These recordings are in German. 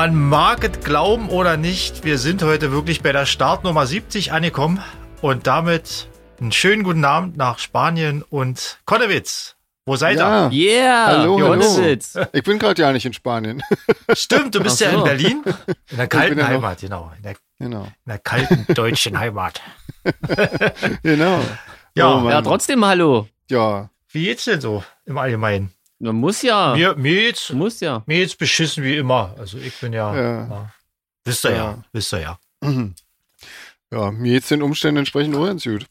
Man mag es glauben oder nicht, wir sind heute wirklich bei der Startnummer 70 angekommen und damit einen schönen guten Abend nach Spanien und Konnewitz. Wo seid Ja. ihr? Yeah, Hallo, hallo. Ich bin gerade ja nicht in Spanien. Stimmt, du bist Ach ja in so. Berlin. In der kalten ja Heimat, genau. In der, Genau. in der kalten deutschen Heimat. Genau. Ja, Oh. Ja, trotzdem hallo. Ja. wie geht's denn so im Allgemeinen? Man muss ja. Mir, mir, geht's, Muss ja. mir geht's beschissen wie immer. Also ich bin ja, Ja. ja. wisst ihr ja, Ja. wisst ihr ja. Mhm. Ja, mir jetzt den Umständen entsprechend auch ganz gut.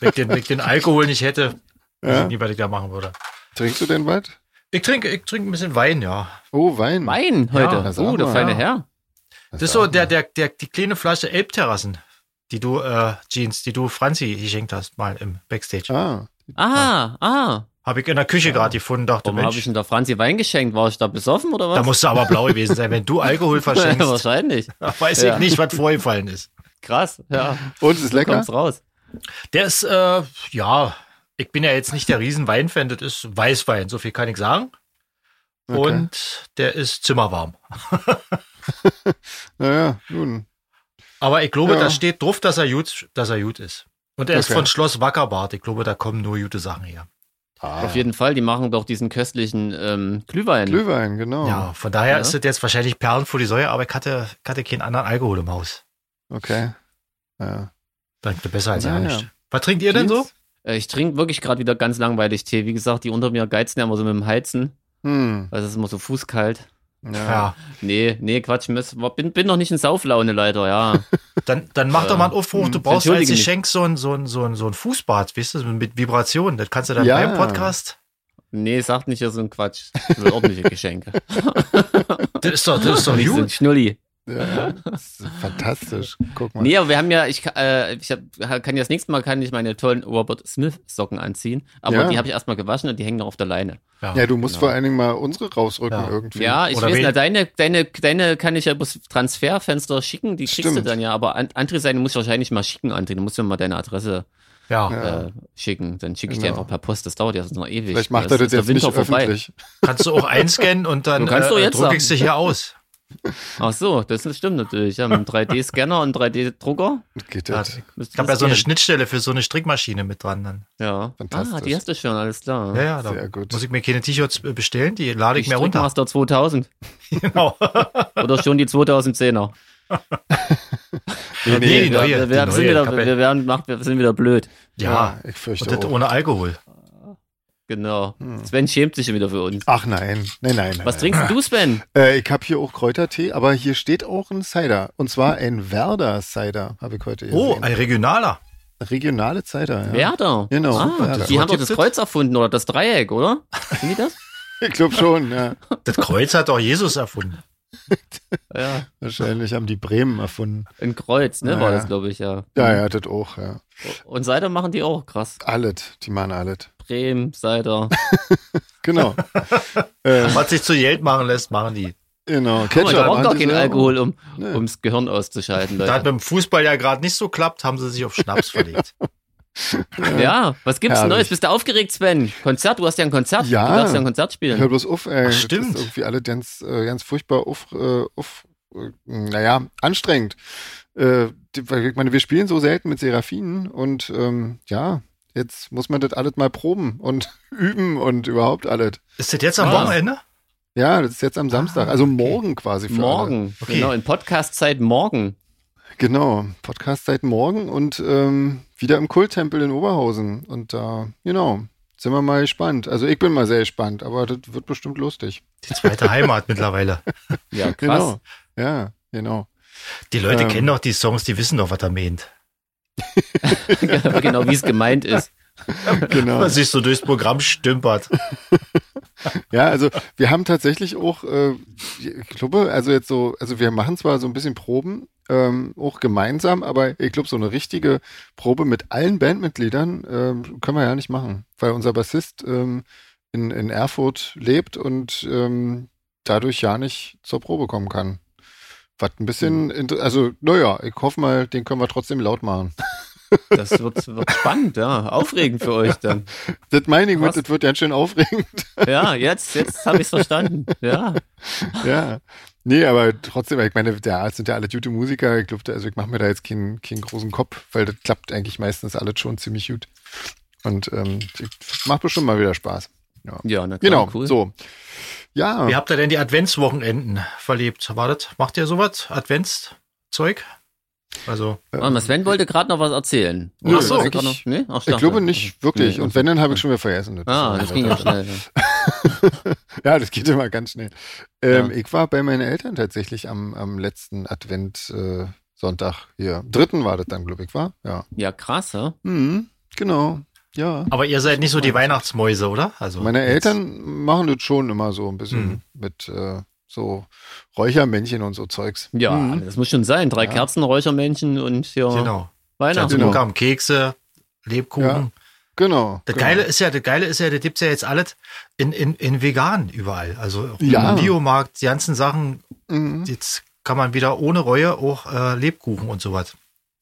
Wenn ich den, wenn ich den Alkohol nicht hätte, Ja? ich nie, was ich da machen würde. Trinkst du denn was? Ich trinke, ich trinke ein bisschen Wein, ja. Oh, Wein. Wein heute. Ja, oh, der feine ja. Herr. Das ist so der, der, der, die kleine Flasche Elbterrassen, die du, äh, Jeans, die du Franzi geschenkt hast, mal im Backstage. Ah, Ah, ah. Habe ich in der Küche gerade gefunden, dachte, Warum habe ich denn der Franzi Wein geschenkt? War ich da besoffen oder was? da musst du aber blau gewesen sein. Wenn du Alkohol verschenkst, Wahrscheinlich. weiß Ja. ich nicht, was vorgefallen ist. Krass, ja. und ist lecker? Kommt's raus. Der ist, äh, ja, ich bin ja jetzt nicht der riesen Weinfan, das ist Weißwein, so viel kann ich sagen. Okay. Und der ist zimmerwarm. Naja, nun. Aber ich glaube, Ja. da steht drauf, dass er gut, dass er gut ist. Und er ist Okay. von Schloss Wackerbart. Ich glaube, da kommen nur gute Sachen her. Ah, Auf jeden Fall, die machen doch diesen köstlichen ähm, Glühwein. Glühwein, genau. Ja, von daher Ja. ist das jetzt wahrscheinlich Perlen vor die Säue, aber ich hatte, hatte keinen anderen Alkohol im Haus. Okay. Ja. Dachte besser als Ja, ja. Was trinkt ihr denn so? Äh, Ich trinke wirklich gerade wieder ganz langweilig Tee. Wie gesagt, die unter mir geizen ja immer so mit dem Heizen. Hm. Also es ist immer so fußkalt. Ja. Ja. Nee, nee, Quatsch. Miss- Bin, bin noch nicht in Sauflaune leider, ja. Dann, dann mach Ja. doch mal einen Aufruf. Du Hm, brauchst als. Geschenk so ein, so ein, so ein, so ein Fußbad, weißt du, mit Vibration. Das kannst du dann Ja. beim Podcast. Nee, sagt nicht so ein Quatsch. Ich will ordentliche Geschenke. Das ist doch, das ist doch Nicht so ein gut. Schnulli. Ja, das ist fantastisch. Guck mal. Nee, aber wir haben ja, ich, äh, ich hab, kann ja das nächste Mal kann ich meine tollen Robert Smith Socken anziehen, aber Ja. die habe ich erstmal gewaschen und die hängen noch auf der Leine. Ja, du musst Genau. vor allen Dingen mal unsere rausrücken Ja. irgendwie. Ja, ich Oder weiß nicht, deine, deine, deine kann ich ja übers Transferfenster schicken, die kriegst du Stimmt. dann ja, aber An- André seine muss ich wahrscheinlich mal schicken, André, du musst mir mal deine Adresse Ja. Ja. äh, schicken, dann schicke ich Genau. einfach per Post, das dauert ja sonst noch ewig. Vielleicht macht er das der jetzt nicht Winter vorbei. öffentlich. Kannst du auch einscannen und dann Du kannst äh, jetzt druck ich sie hier aus. Ach so, das stimmt natürlich, ja, mit einem 3D-Scanner und 3D-Drucker. Geht Ja, das? Ich habe ja so eine. Schnittstelle für so eine Strickmaschine mit dran. Dann. Ja. Fantastisch. Ah, die hast du schon, alles klar. Ja, ja, da Sehr gut. muss ich mir keine T-Shirts äh, bestellen, die lade ich Die mir runter. Strickmaster 2000 Genau. oder schon die 2010er. Nee, die wir, neue, wir, sind wieder, ja- wir, werden, macht, wir sind wieder blöd. Ja, ich fürchte und das auch. ohne Alkohol. Genau. Hm. Sven schämt sich schon wieder für uns. Ach nein, nein, nein. Was nein. trinkst du, Sven? Äh, ich habe hier auch Kräutertee, aber hier steht auch ein Cider. Und zwar ein Werder Cider, habe ich heute Oh, gesehen. ein regionaler. Regionale Cider, ja. Werder. Genau, Ah, Werder. die haben doch das? Kreuz erfunden oder das Dreieck, oder? Sind die das? Ich glaube schon, ja. Das Kreuz hat doch Jesus erfunden. Ja. Wahrscheinlich haben die Bremen erfunden. Ein Kreuz, ne, war Ja. das, glaube ich, ja. Ja, ja, das auch, ja. Und Cider machen die auch, krass. Alles, die machen alles. Bremen, Cider. Genau. äh, Was sich zu Geld machen lässt, machen die. genau. Guck mal, Ketchup. da braucht die keinen. Alkohol, um, Nee. ums Gehirn auszuschalten, Da hat Leute. mit dem Fußball ja gerade nicht so klappt, haben sie sich auf Schnaps verlegt. Ja, was gibt's Herrlich. Neues? Bist du aufgeregt, Sven? Konzert? Du hast ja ein Konzert. Ja. Du darfst ja ein Konzert Hör spielen. bloß auf, ey. Ach, Das stimmt. ist irgendwie alle ganz, äh, ganz furchtbar auf, äh, auf naja, anstrengend. Ich meine, wir spielen so selten mit Seraphinen und ähm, ja, jetzt muss man das alles mal proben und üben und überhaupt alles. Ist das jetzt am Ah. Wochenende? Ja, das ist jetzt am Samstag, Ah, also okay. morgen quasi für. Morgen. Okay. Genau, in Podcast-Zeit morgen. Genau, Podcast seit morgen und ähm, wieder im Kulttempel in Oberhausen. Und da, genau, sind wir mal gespannt. Also ich bin mal sehr gespannt, aber das wird bestimmt lustig. Die zweite Heimat mittlerweile. Ja, krass. Genau. Ja, genau. Die Leute Ähm. kennen doch die Songs, die wissen doch, was er meint. genau, wie es gemeint ist. genau. Was sich so durchs Programm stümpert. Ja, also wir haben tatsächlich auch, äh, ich glaube, also jetzt so, also wir machen zwar so ein bisschen Proben, ähm, auch gemeinsam, aber ich glaube, so eine richtige Probe mit allen Bandmitgliedern ähm, können wir ja nicht machen, weil unser Bassist ähm, in, in Erfurt lebt und ähm, dadurch ja nicht zur Probe kommen kann. Was ein bisschen, inter- also naja, ich hoffe mal, den können wir trotzdem laut machen. Das wird, wird spannend, ja. Aufregend für euch dann. Das meine ich, mit, das wird ganz schön aufregend. Ja, jetzt, jetzt habe ich es verstanden. Ja. ja. Nee, aber trotzdem, ich meine, der sind ja alle gute Musiker. Ich glaube, also ich mache mir da jetzt keinen, keinen großen Kopf, weil das klappt eigentlich meistens alles schon ziemlich gut. Und ähm, macht bestimmt mal wieder Spaß. Ja, Ja, na klar, genau, cool. so. Ja, Wie habt ihr denn die Adventswochenenden verlebt? Wartet, macht ihr sowas? Adventszeug? Also, Warte mal, Sven wollte gerade noch was erzählen. Nö, Oder so, ich- noch, nee? Ach, ich glaube nicht wirklich. Nee, Und wenn, dann habe ich schon wieder vergessen. Ah, das ging ja schnell. Ja, das geht immer ganz schnell. Ähm, Ja. Ich war bei meinen Eltern tatsächlich am, am letzten Advent äh, Sonntag hier. Dritten war das dann, glaube ich, war? Ja. Ja, krass, ja? Mhm, genau. Ja. aber ihr seid nicht so die Weihnachtsmäuse, oder? Also Meine jetzt- Eltern machen das schon immer so ein bisschen Mhm. mit äh, so Räuchermännchen und so Zeugs. Ja, Mhm. das muss schon sein. Drei Ja. Kerzen, Räuchermännchen und ja, Genau. Weihnachten. Genau. Kekse, Lebkuchen. Ja. Genau. Das genau. Geile ist ja, das Geile ist ja, das gibt's ja jetzt alles in, in, in vegan überall. Also auch Ja. im Biomarkt, die ganzen Sachen, Mhm. jetzt kann man wieder ohne Reue auch äh, Lebkuchen und sowas.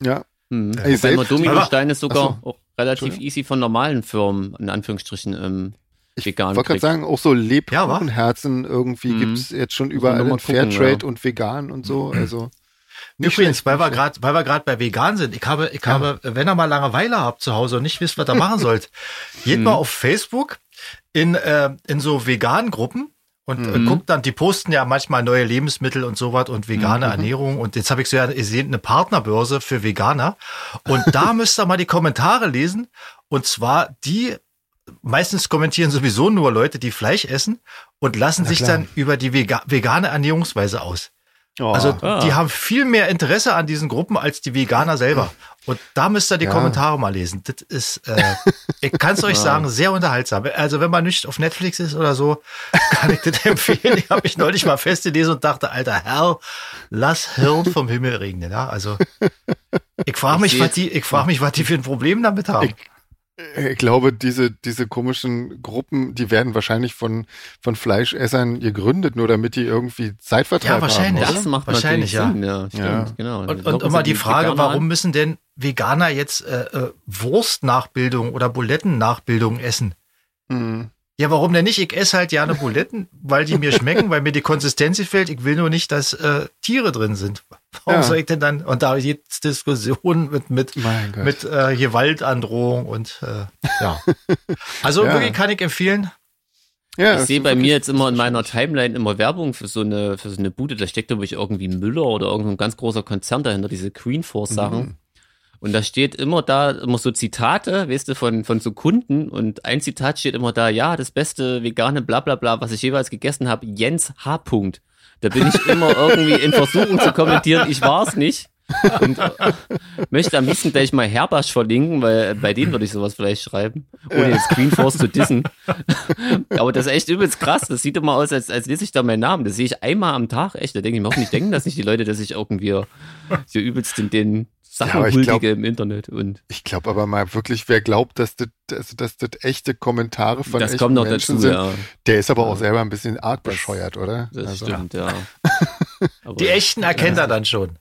Ja. Mhm. Ey, Wobei man selbst- Dominosteine ist sogar Achso. auch relativ easy von normalen Firmen, in Anführungsstrichen, ähm, Ich vegan wollte gerade sagen, auch so Ja? Lebkuchenherzen irgendwie Mhm. gibt's jetzt schon überall in gucken, Fairtrade ja. und vegan und so. Also nicht Übrigens, schlecht, weil wir gerade, weil wir gerade bei vegan sind, ich habe, ich Ja. habe, wenn ihr mal Langeweile habt zu Hause und nicht wisst, was ihr machen sollt, geht mal auf Facebook in, äh, in so veganen Gruppen und äh, Mhm. guckt dann, die posten ja manchmal neue Lebensmittel und sowas und vegane Ernährung und jetzt habe ich so ja gesehen, eine Partnerbörse für Veganer und da müsst ihr mal die Kommentare lesen und zwar die meistens kommentieren sowieso nur Leute, die Fleisch essen und lassen Na sich klar. dann über die vega vegane Ernährungsweise aus. Oh. Also Ah. die haben viel mehr Interesse an diesen Gruppen als die Veganer selber. Und da müsst ihr die Ja. Kommentare mal lesen. Das ist, äh, ich kann es euch sagen, sehr unterhaltsam. Also wenn man nicht auf Netflix ist oder so, kann ich das empfehlen. Ich habe mich neulich mal festgelesen und dachte, alter Herr, lass Hirn vom Himmel regnen. Ja, also ich frage mich, Ich was die, ich frage mich, was die für ein Problem damit haben. Ich- Ich glaube, diese, diese komischen Gruppen, die werden wahrscheinlich von, von Fleischessern gegründet, nur damit die irgendwie Zeitvertreib Ja, wahrscheinlich. haben. Das macht Wahrscheinlich, ja. Sinn, ja. Stimmt, Ja. genau. Und, und locken immer die Frage, warum müssen denn Veganer jetzt äh, äh, Wurstnachbildung oder Bulettennachbildung essen? Mhm. Ja, warum denn nicht? Ich esse halt gerne Buletten, weil die mir schmecken, weil mir die Konsistenz gefällt. Ich will nur nicht, dass äh, Tiere drin sind. Warum Ja. soll ich denn dann? Und da jetzt Diskussionen mit mit mit äh, Gewaltandrohung und äh, ja. Also Ja. wirklich kann ich empfehlen. ja, Ich sehe ist bei mir jetzt immer in meiner Timeline immer Werbung für so eine, für so eine Bude. Da steckt, glaube ich, irgendwie Müller oder irgendein ganz großer Konzern dahinter, diese Green Force Sachen. Mhm. Und da steht immer da, immer so Zitate, weißt du, von, von so Kunden. Und ein Zitat steht immer da, ja, das beste vegane Blablabla, bla, bla, was ich jeweils gegessen habe, Jens H. -Punkt. Da bin ich immer irgendwie in Versuchung zu kommentieren, ich war's nicht. Und äh, möchte am liebsten gleich mal Herbasch verlinken, weil bei denen würde ich sowas vielleicht schreiben, ohne jetzt Green Force zu dissen. Aber das ist echt übelst krass. Das sieht immer aus, als, als lese ich da meinen Namen. Das sehe ich einmal am Tag. Echt, da denke ich mir hoffentlich denken das nicht die Leute, dass ich irgendwie so übelst in den Sachen Ja, im Internet. Und Ich glaube aber mal wirklich, wer glaubt, dass das, dass, dass das echte Kommentare von das echten kommt noch Menschen dazu, sind, ja. der ist aber auch Ja. selber ein bisschen arg bescheuert, oder? Das Also, stimmt, ja. Aber Die echten erkennt er dann schon.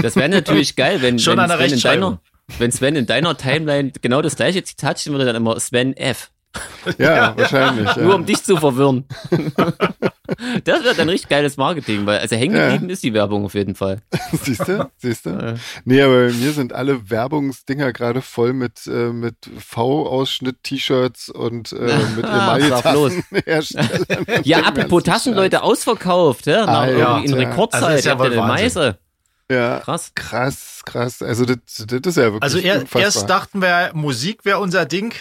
Das wäre natürlich geil, wenn, Schon wenn, an der Sven in deiner, wenn Sven in deiner Timeline genau das gleiche Zitat stehen würde, dann immer Sven F. Ja, wahrscheinlich. Ja. Nur um dich zu verwirren. das wäre dann richtig geiles Marketing, weil also hängen Ja. geblieben ist die Werbung auf jeden Fall. Siehst du? Siehst du? Nee, aber bei mir sind alle Werbungsdinger gerade voll mit, äh, mit V-Ausschnitt-T-Shirts und äh, mit Ah. Emaille-Tassenherstellern. Ja, apropos Taschen, Leute, ausverkauft, ja, nach irgendwie in Also Rekordzeit. ist ja Habt ihr. Meise? Ja, Krass. krass, krass. Also das, das ist ja wirklich Also er, erst dachten wir, Musik wäre unser Ding.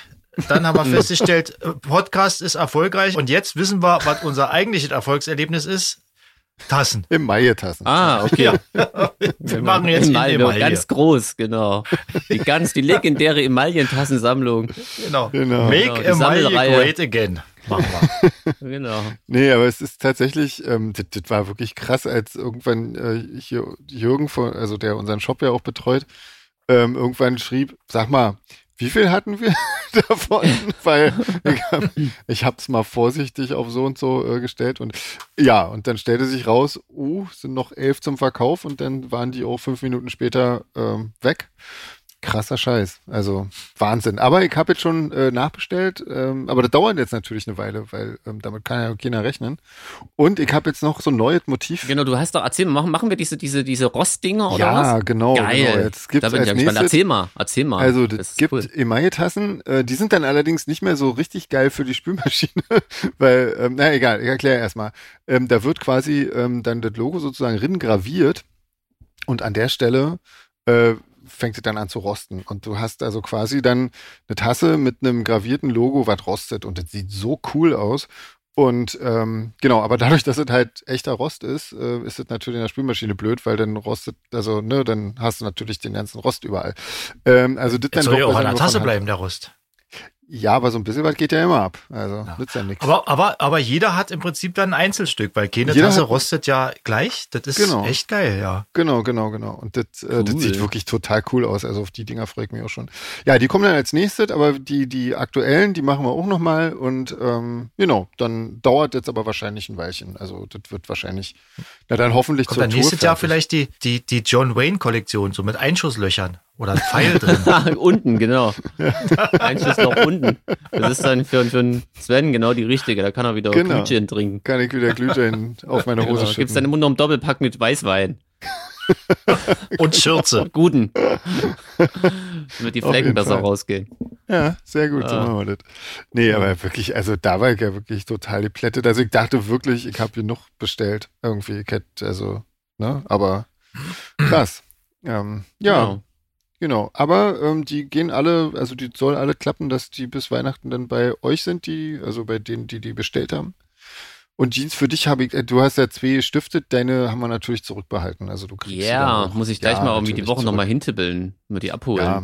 Dann haben wir festgestellt, äh, Podcast ist erfolgreich. Und jetzt wissen wir, was unser eigentliches Erfolgserlebnis ist. Tassen. Emaille-Tassen. Ah, okay. Wir machen jetzt Emaille, Emaille. ganz groß, genau. Die ganz, die legendäre Emaillentassensammlung. Genau. Genau. Make Genau, Emaille great again. Machen wir. Genau. Nee, aber es ist tatsächlich, ähm, das, das war wirklich krass, als irgendwann äh, hier Jürgen, von, also der unseren Shop ja auch betreut, ähm, irgendwann schrieb, sag mal, wie viel hatten wir davon? Weil ich, hab, ich hab's mal vorsichtig auf so und so äh, gestellt und ja, und dann stellte sich raus, uh, sind noch elf zum Verkauf und dann waren die auch fünf Minuten später ähm, weg. Krasser Scheiß. Also Wahnsinn. Aber ich habe jetzt schon äh, nachbestellt, ähm, aber das dauert jetzt natürlich eine Weile, weil ähm, damit kann ja keiner rechnen. Und ich habe jetzt noch so ein neues Motiv. Genau, du hast doch, erzähl mal, machen, machen wir diese, diese, diese Rostdinger oder ja, was? genau, Geil. genau. Jetzt gibt's da bin ich ja gespannt. Erzähl mal, erzähl mal. Also das, Das gibt cool. Emaille-Tassen, äh, die sind dann allerdings nicht mehr so richtig geil für die Spülmaschine, weil, ähm, na egal, ich erkläre erstmal. Ähm, da wird quasi ähm, dann das Logo sozusagen rin graviert und an der Stelle äh, fängt es dann an zu rosten. Und du hast also quasi dann eine Tasse mit einem gravierten Logo, was rostet. Und das sieht so cool aus. Und ähm, genau, aber dadurch, dass es halt echter Rost ist, äh, ist es natürlich in der Spülmaschine blöd, weil dann rostet, also ne, dann hast du natürlich den ganzen Rost überall. Ähm, also das Jetzt dann soll ja auch an der Tasse bleiben, der Rost. Ja, aber so ein bisschen was geht ja immer ab. Also Ja. nützt ja nichts. Aber, aber, aber jeder hat im Prinzip dann ein Einzelstück, weil keine Jeder Tasse hat- rostet ja gleich. Das ist Genau. echt geil, ja. Genau, genau, genau. Und das, äh, das Cool. sieht wirklich total cool aus. Also auf die Dinger freue ich mich auch schon. Ja, die kommen dann als nächstes, aber die, die aktuellen, die machen wir auch nochmal. Und ähm, genau, dann dauert jetzt aber wahrscheinlich ein Weilchen. Also das wird wahrscheinlich, na dann hoffentlich Kommt zur dann Tour nächstes Jahr vielleicht die, die, die John Wayne Kollektion, so mit Einschusslöchern oder ein Pfeil drin. unten, genau. Ein Schussloch unten. Das ist dann für, für einen Sven genau die richtige. Da kann er wieder Genau. Glühwein trinken. Kann ich wieder Glühwein auf meine Hose Genau. schütten. Gibt's dann immer noch einen Doppelpack mit Weißwein. Und Schürze. Guten. Damit die Flecken besser Fall. rausgehen. Ja, sehr gut, so Ah. machen wir das. Nee, aber wirklich, also da war ich ja wirklich total geplättet. Also ich dachte wirklich, ich habe genug bestellt. Irgendwie, ich hätte, also, ne, aber krass. Ähm, ja, Genau. Genau. Aber ähm, die gehen alle, also die soll alle klappen, dass die bis Weihnachten dann bei euch sind, die, also bei denen, die die bestellt haben. Und Jeans, für dich habe ich, äh, du hast ja zwei gestiftet, deine haben wir natürlich zurückbehalten. Also du kriegst Ja, auch- muss ich gleich ja, mal irgendwie die Woche nochmal hintippeln, mir die abholen. Ja.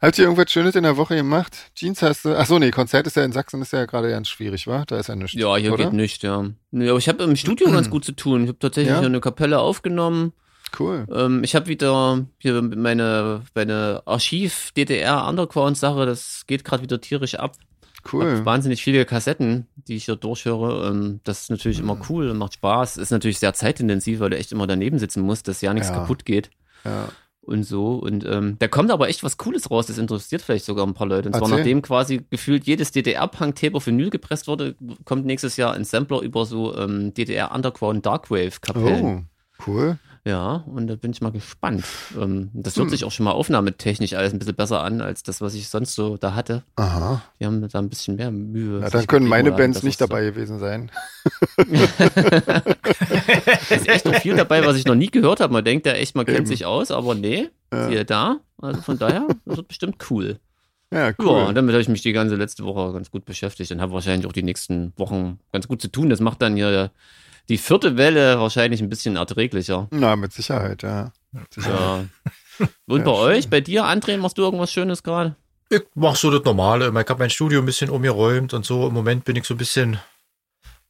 Habt ihr irgendwas Schönes in der Woche gemacht? Jeans hast du. Ach so, nee, Konzert ist ja in Sachsen ist ja gerade ganz schwierig, wa? Da ist ja nichts. Ja, hier oder? geht nicht, ja. Nee, aber ich habe im Studio ganz gut zu tun. Ich habe tatsächlich Ja? eine Kapelle aufgenommen. Cool. Ähm, ich habe wieder hier meine, meine Archiv-DDR-Underground-Sache, das geht gerade wieder tierisch ab. Cool. Hab wahnsinnig viele Kassetten, die ich hier durchhöre. Ähm, das ist natürlich immer Mhm. cool und macht Spaß. Ist natürlich sehr zeitintensiv, weil du echt immer daneben sitzen musst, dass ja nichts Ja. kaputt geht Ja. und so. Und ähm, da kommt aber echt was Cooles raus. Das interessiert vielleicht sogar ein paar Leute. Und zwar Erzähl. nachdem quasi gefühlt jedes DDR-Punk-Tape auf Vinyl gepresst wurde, kommt nächstes Jahr ein Sampler über so ähm, DDR-Underground Darkwave-Kapellen. Oh, cool. Ja, und da bin ich mal gespannt. Ähm, das hört Hm. sich auch schon mal aufnahmetechnisch alles ein bisschen besser an, als das, was ich sonst so da hatte. Aha. Die haben da ein bisschen mehr Mühe. Na, sich dann können meine Bands nicht ist so- dabei gewesen sein. Da ist echt noch viel dabei, was ich noch nie gehört habe. Man denkt ja echt, man kennt Eben. sich aus, aber nee, Ja. siehe da. Also von daher, das wird bestimmt cool. Ja, Ja, cool. und damit habe ich mich die ganze letzte Woche ganz gut beschäftigt und habe wahrscheinlich auch die nächsten Wochen ganz gut zu tun. Das macht dann hier die vierte Welle wahrscheinlich ein bisschen erträglicher. Na, mit Sicherheit, ja. Mit Sicherheit. Ja. Und Ja, bei schön. euch, bei dir, André, machst du irgendwas Schönes gerade? Ich mach so das Normale. Ich habe mein Studio ein bisschen umgeräumt und so. Im Moment bin ich so ein bisschen,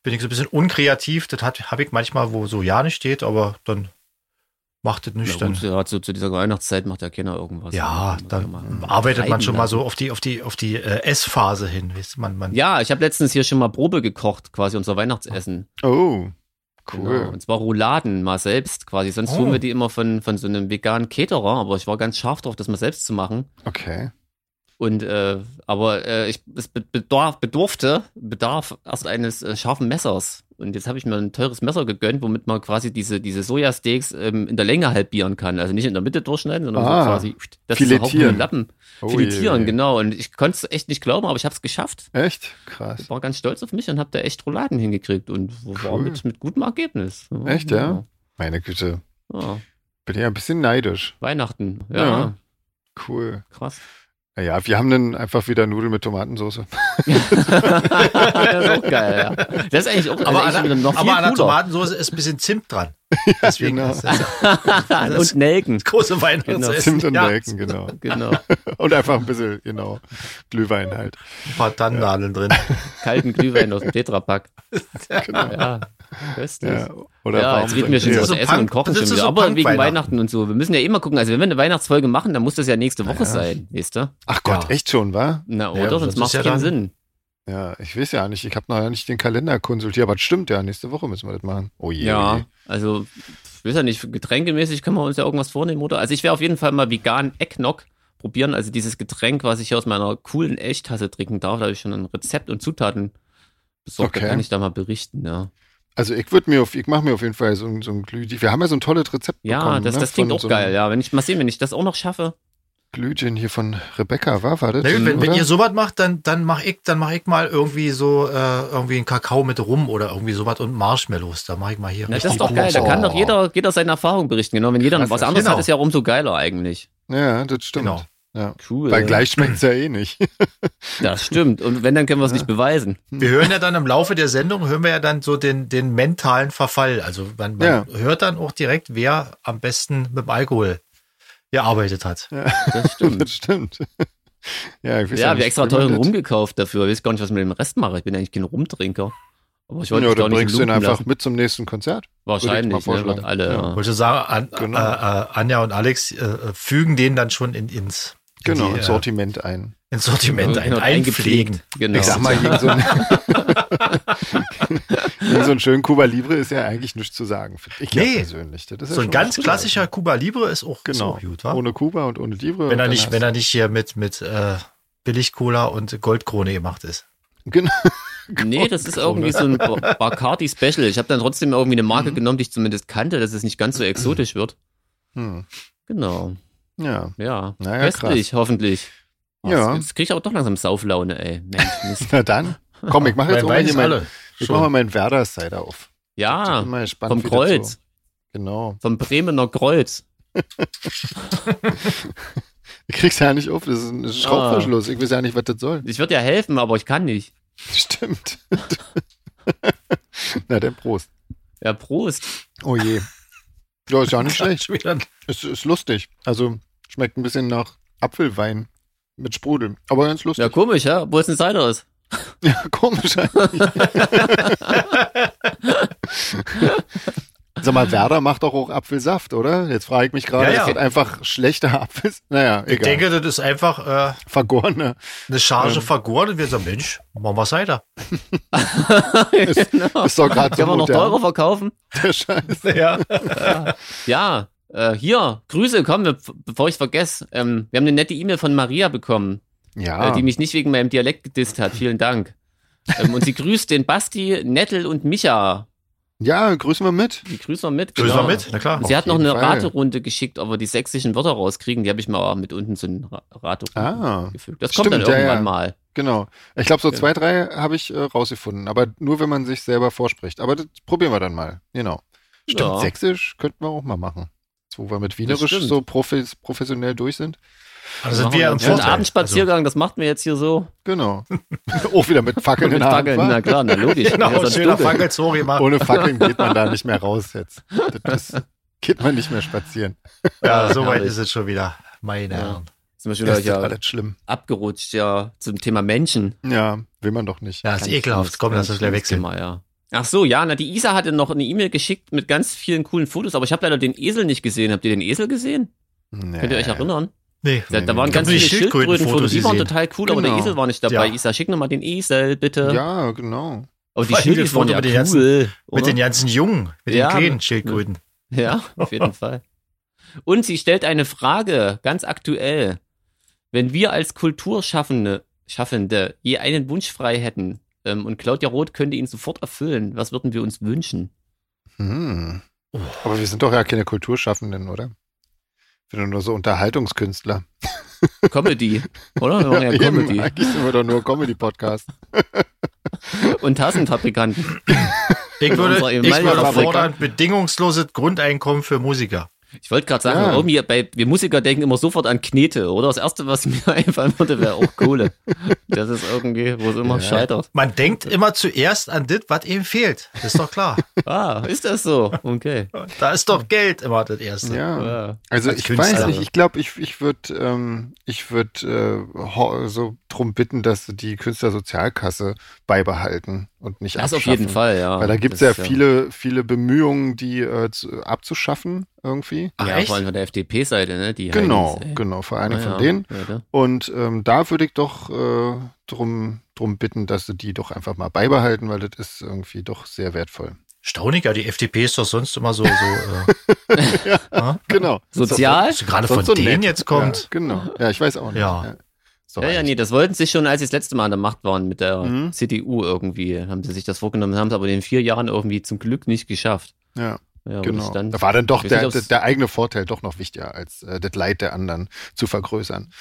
bin ich so ein bisschen unkreativ. Das habe ich manchmal, wo so ja nicht steht, aber dann macht das nicht. Dann, gut, gerade so zu dieser Weihnachtszeit macht ja keiner irgendwas. ja, dann mal arbeitet man schon mal lassen. so auf die, auf die, auf die äh, Essphase hin. Weißt du, man, man, Ja, ich habe letztens hier schon mal Probe gekocht, quasi unser Weihnachtsessen. Oh, cool. Genau. Und zwar Rouladen mal selbst quasi. Sonst Oh. holen wir die immer von, von so einem veganen Caterer, aber ich war ganz scharf drauf, das mal selbst zu machen. Okay. Und äh, aber äh, ich, es be- bedarf, bedurfte, bedarf erst eines äh, scharfen Messers. Und jetzt habe ich mir ein teures Messer gegönnt, womit man quasi diese, diese Sojasteaks ähm, in der Länge halbieren kann. Also nicht in der Mitte durchschneiden, sondern Ah, so quasi das filetieren. Ist Lappen. Oh, filetieren, je, je. genau. Und ich konnte es echt nicht glauben, aber ich habe es geschafft. Echt? Krass. Ich war ganz stolz auf mich und habe da echt Rouladen hingekriegt und war Cool. mit, mit gutem Ergebnis. Echt, ja? Meine Güte. Ja. ja. Bin ja ein bisschen neidisch. Weihnachten, ja, Ja. Cool. krass. Naja, wir haben dann einfach wieder Nudeln mit Tomatensauce. das ist auch geil, ja. Das ist eigentlich auch aber, also an, aber an der. Tomatensauce ist ein bisschen Zimt dran. Deswegen genau. ist das ja und Nelken. das große Weihnachtsessen. Zimt und ja, Nelken, genau. Genau. Und einfach ein bisschen, genau, Glühwein halt. Ein paar Tannennadeln drin. Kalten Glühwein aus dem Tetrapack. Genau. Ja, köstlich. Ja, oder Ja, jetzt reden wir schon trinken. so Essen und Punk- Kochen das schon ist wieder. so Aber wegen. Weihnachten und so. Wir müssen ja immer gucken. Also wenn wir eine Weihnachtsfolge machen, dann muss das ja nächste Woche Ja. sein, weißt du? Ach Gott, Ja. echt schon, wa? Na, Ja, oder? sonst macht ja es keinen dann- Sinn. Ja, ich weiß ja nicht. Ich habe noch ja nicht den Kalender konsultiert, aber das stimmt ja. Nächste Woche müssen wir das machen. Oh je. Ja, also, ich weiß ja nicht, getränkemäßig können wir uns ja irgendwas vornehmen, oder? Also ich werde auf jeden Fall mal vegan Eggnog probieren. Also dieses Getränk, was ich hier aus meiner coolen Elchtasse trinken darf, da habe ich schon ein Rezept und Zutaten besorgt. Okay. Da kann ich da mal berichten, ja. Also ich würde mir auf, ich mache mir auf jeden Fall so, ein- so ein Glüh. Wir haben ja so ein tolles Rezept Ja, bekommen. das, ne? das klingt von auch so geil, ja. Wenn ich mal sehen, wenn ich das auch noch schaffe. Glühgin hier von Rebecca, war, war das? Na gut, wenn, wenn ihr sowas macht, dann, dann mach ich, dann mach ich mal irgendwie so, äh, irgendwie einen Kakao mit Rum oder irgendwie sowas und Marshmallows. Da mache ich mal hier Na, das ist doch geil. Da kann Oh. doch jeder, jeder seine Erfahrung berichten. Genau, wenn jeder Krass, was anderes genau. hat, ist ja umso geiler eigentlich. ja, das stimmt. Genau. Ja. Cool. Weil gleich schmeckt's ja eh nicht. Das stimmt. Und wenn, dann können wir es nicht beweisen. Wir hören ja dann im Laufe der Sendung, hören wir ja dann so den, den mentalen Verfall. Also man, man Ja. hört dann auch direkt, wer am besten mit dem Alkohol gearbeitet hat. Das stimmt. das stimmt. Ja, ich weiß Ja, wir nicht, extra teuren Rum gekauft dafür. Ich weiß gar nicht, was ich mit dem Rest mache. Ich bin eigentlich kein Rumtrinker. Aber ich Ja, wollte mich oder bringst du ihn einfach lassen. mit zum nächsten Konzert? Würde ich Wahrscheinlich, ne, alle. Ja. Ja. Ich wollte sagen, an, Genau. äh, äh, Anja und Alex äh, äh, fügen den dann schon in, ins, in Genau, die, ins äh, Sortiment ein. ins Sortiment ein, Genau, einpflegen. Genau. Ich sag mal, gegen so, ein, so einen schönen Cuba Libre ist ja eigentlich nichts zu sagen, finde ich Nee. persönlich. Das ist ja So ein ganz klassischer Cuba Libre ist auch, ist Genau. auch gut, wa? Ohne Kuba und ohne Libre. Wenn er nicht, wenn er nicht hier mit, mit äh, Billig-Cola und Goldkrone gemacht ist. Genau. Nee, das ist irgendwie so ein Ba- Bacardi Special. Ich habe dann trotzdem irgendwie eine Marke genommen, die ich zumindest kannte, dass es nicht ganz so exotisch wird. Hm. Genau. Ja. Ja. Naja, Köstlich, hoffentlich. Oh, Ja. Jetzt, jetzt krieg ich aber doch langsam Sauflaune, ey. Mensch, Mist. Na dann. Komm, ich mache jetzt auch hier mein, ich Schon. mach mal meinen Werder-Cider auf. Ich Ja, gespannt, vom Kreuz. So, genau. vom Bremener Kreuz. Ich krieg's ja nicht auf, das ist Ah. ein Schraubverschluss. Ich weiß ja nicht, was das soll. Ich würde ja helfen, aber ich kann nicht. Stimmt. Na, dann Prost. Ja, Prost. Oh je. Ja, ist ja nicht schlecht. Es ist lustig. Also schmeckt ein bisschen nach Apfelwein mit Sprudel. Aber ganz lustig. Ja, komisch, ja, wo es ein Cider ist. Ja, komisch eigentlich. Sag mal, Werder macht doch auch Apfelsaft, oder? Jetzt frage ich mich gerade, Ja, ja. ist das einfach schlechter Apfelsaft? Naja, Ich egal. denke, das ist einfach äh, Vergorene. eine Charge Ähm. vergoren und wir sagen, Mensch, machen wir cider. genau. Ist doch gerade so Können wir noch teurer verkaufen? Der Scheiß. Ja. Ja, äh, hier, Grüße, komm, wir- bevor ich vergesse. Ähm, wir haben eine nette E-Mail von Maria bekommen, Ja. äh, die mich nicht wegen meinem Dialekt gedisst hat. Vielen Dank. ähm, und sie grüßt den Basti, Nettel und Micha. ja, grüßen wir mit. Die grüßen wir mit. Grüßen genau. wir mit, na klar. Und sie Auf hat noch eine Fall. Raterunde geschickt, ob wir die sächsischen Wörter rauskriegen. Die habe ich mal auch mit unten zu den Ra- Raterunden Ah. gefügt. Das kommt Stimmt, dann ja, irgendwann ja. mal. Genau. Ich glaube, so Ja. zwei, drei habe ich äh, rausgefunden. Aber nur, wenn man sich selber vorspricht. Aber das probieren wir dann mal. Genau. Stimmt, Ja. Sächsisch könnten wir auch mal machen. So, wo wir mit Wienerisch so profes professionell durch sind. Also sind wir im Vorteil. Abendspaziergang, das macht mir jetzt hier so. Genau. auch wieder mit Fackeln mit in der Hand. Na klar, na logisch. Also, Ja, genau, schöner. Fackelzoo gemacht. Ohne Fackeln geht man da nicht mehr raus jetzt. Das geht man nicht mehr spazieren. Ja, so weit ist es schon wieder. Meine Ja. Herren. Sind wir schon Das wieder ist ja alles schlimm. abgerutscht, ja, zum Thema Menschen. Ja, will man doch nicht. Ja, ist Ganz ekelhaft. Komm, lass uns gleich wechseln. Thema, ja. Ach so, ja, na, die Isa hatte noch eine E-Mail geschickt mit ganz vielen coolen Fotos, aber ich habe leider den Esel nicht gesehen. Habt ihr den Esel gesehen? Nee. Könnt ihr euch erinnern? Nee. Da, da waren Ich ganz die viele Schildkrötenfotos, die waren total cool, aber der Genau. Esel war nicht dabei. Ja. Isa, schick nochmal den Esel, bitte. Ja, genau. aber die allem Schildis das waren ja mit den cool. ganzen- oder? Mit den ganzen Jungen, mit Ja, den kleinen Schildkröten. Ja, auf jeden Fall. Und sie stellt eine Frage, ganz aktuell. Wenn wir als Kulturschaffende Schaffende je einen Wunsch frei hätten ähm, und Claudia Roth könnte ihn sofort erfüllen, was würden wir uns wünschen? Hm. Aber wir sind doch ja keine Kulturschaffenden, oder? Wir sind nur so Unterhaltungskünstler. Comedy, oder? Wir ja Eben, Comedy. Eigentlich sind wir doch nur Comedy-Podcast. Und Tassenfabrikanten. Ich würde, ich würde fordern, bedingungsloses Grundeinkommen für Musiker. Ich wollte gerade sagen, Ja. irgendwie bei wir Musiker denken immer sofort an Knete, oder? Das erste, was mir einfallen würde, wäre auch Kohle. Das ist irgendwie, wo es immer Ja. scheitert. Man denkt immer zuerst an das, was ihm fehlt. Das ist doch klar. Ah, ist das so? Okay. da ist doch Geld immer das Erste. Ja. Ja. Also Als ich Künstler. weiß nicht, ich glaube, ich, ich würde ähm, ich würd, äh, so drum bitten, dass sie die Künstlersozialkasse beibehalten und nicht Das auf abschaffen. jeden Fall, ja. Weil da gibt es ja viele, viele Bemühungen, die äh, zu, abzuschaffen irgendwie. Ach, ja, echt? vor allem von der FDP-Seite, ne? Die Genau, ey. genau, vor allem Ah, von ja. denen. Ja? Und ähm, da würde ich doch äh, drum, drum bitten, dass sie die doch einfach mal beibehalten, weil das ist irgendwie doch sehr wertvoll. Staunig, ja, die FDP ist doch sonst immer so, so äh, ja, Genau. Sozial? was gerade Sonst von so denen nett. jetzt kommt. Ja, genau. Ja, ich weiß auch nicht. Ja. So Ja, ja, nee, das wollten sie schon, als sie das letzte Mal an der Macht waren mit der Mhm. CDU irgendwie. Haben sie sich das vorgenommen, haben es aber in den vier Jahren irgendwie zum Glück nicht geschafft. ja. Ja, Genau. Dann, da war dann doch der, nicht, der, eigene Vorteil doch noch wichtiger, als äh, das Leid der anderen zu vergrößern.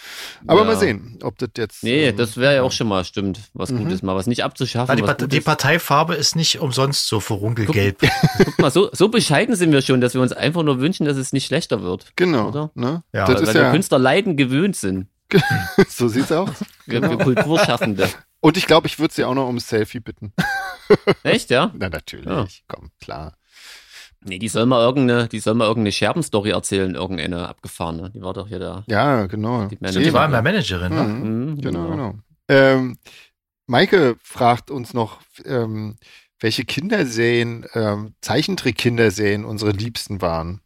Aber Ja. mal sehen, ob das jetzt. Nee, ähm, das wäre ja auch schon mal stimmt, was Mhm. Gutes, mal was nicht abzuschaffen. Die, was Part die. Parteifarbe ist nicht umsonst so verrunkelgelb. Guck mal, so, so bescheiden sind wir schon, dass wir uns einfach nur wünschen, dass es nicht schlechter wird. Genau. Oder? Ne? Ja, das Weil ist wir ja. Künstler leiden gewöhnt sind. so sieht's aus. Wir, Genau. Kulturschaffende. Und ich glaube, ich würde sie auch noch ums Selfie bitten. Echt, ja? Na, natürlich. Ja. Komm, klar. Nee, die soll mal irgendeine, die soll mal irgendeine Scherbenstory erzählen, irgendeine abgefahrene. Die war doch hier da. Ja, genau. Die Manager- Die war immer Managerin, ne? Mhm. Mhm, Genau, genau. Ähm, Maike fragt uns noch, ähm, welche Kinderserien, ähm, Zeichentrick-Kinderserien unsere Liebsten waren.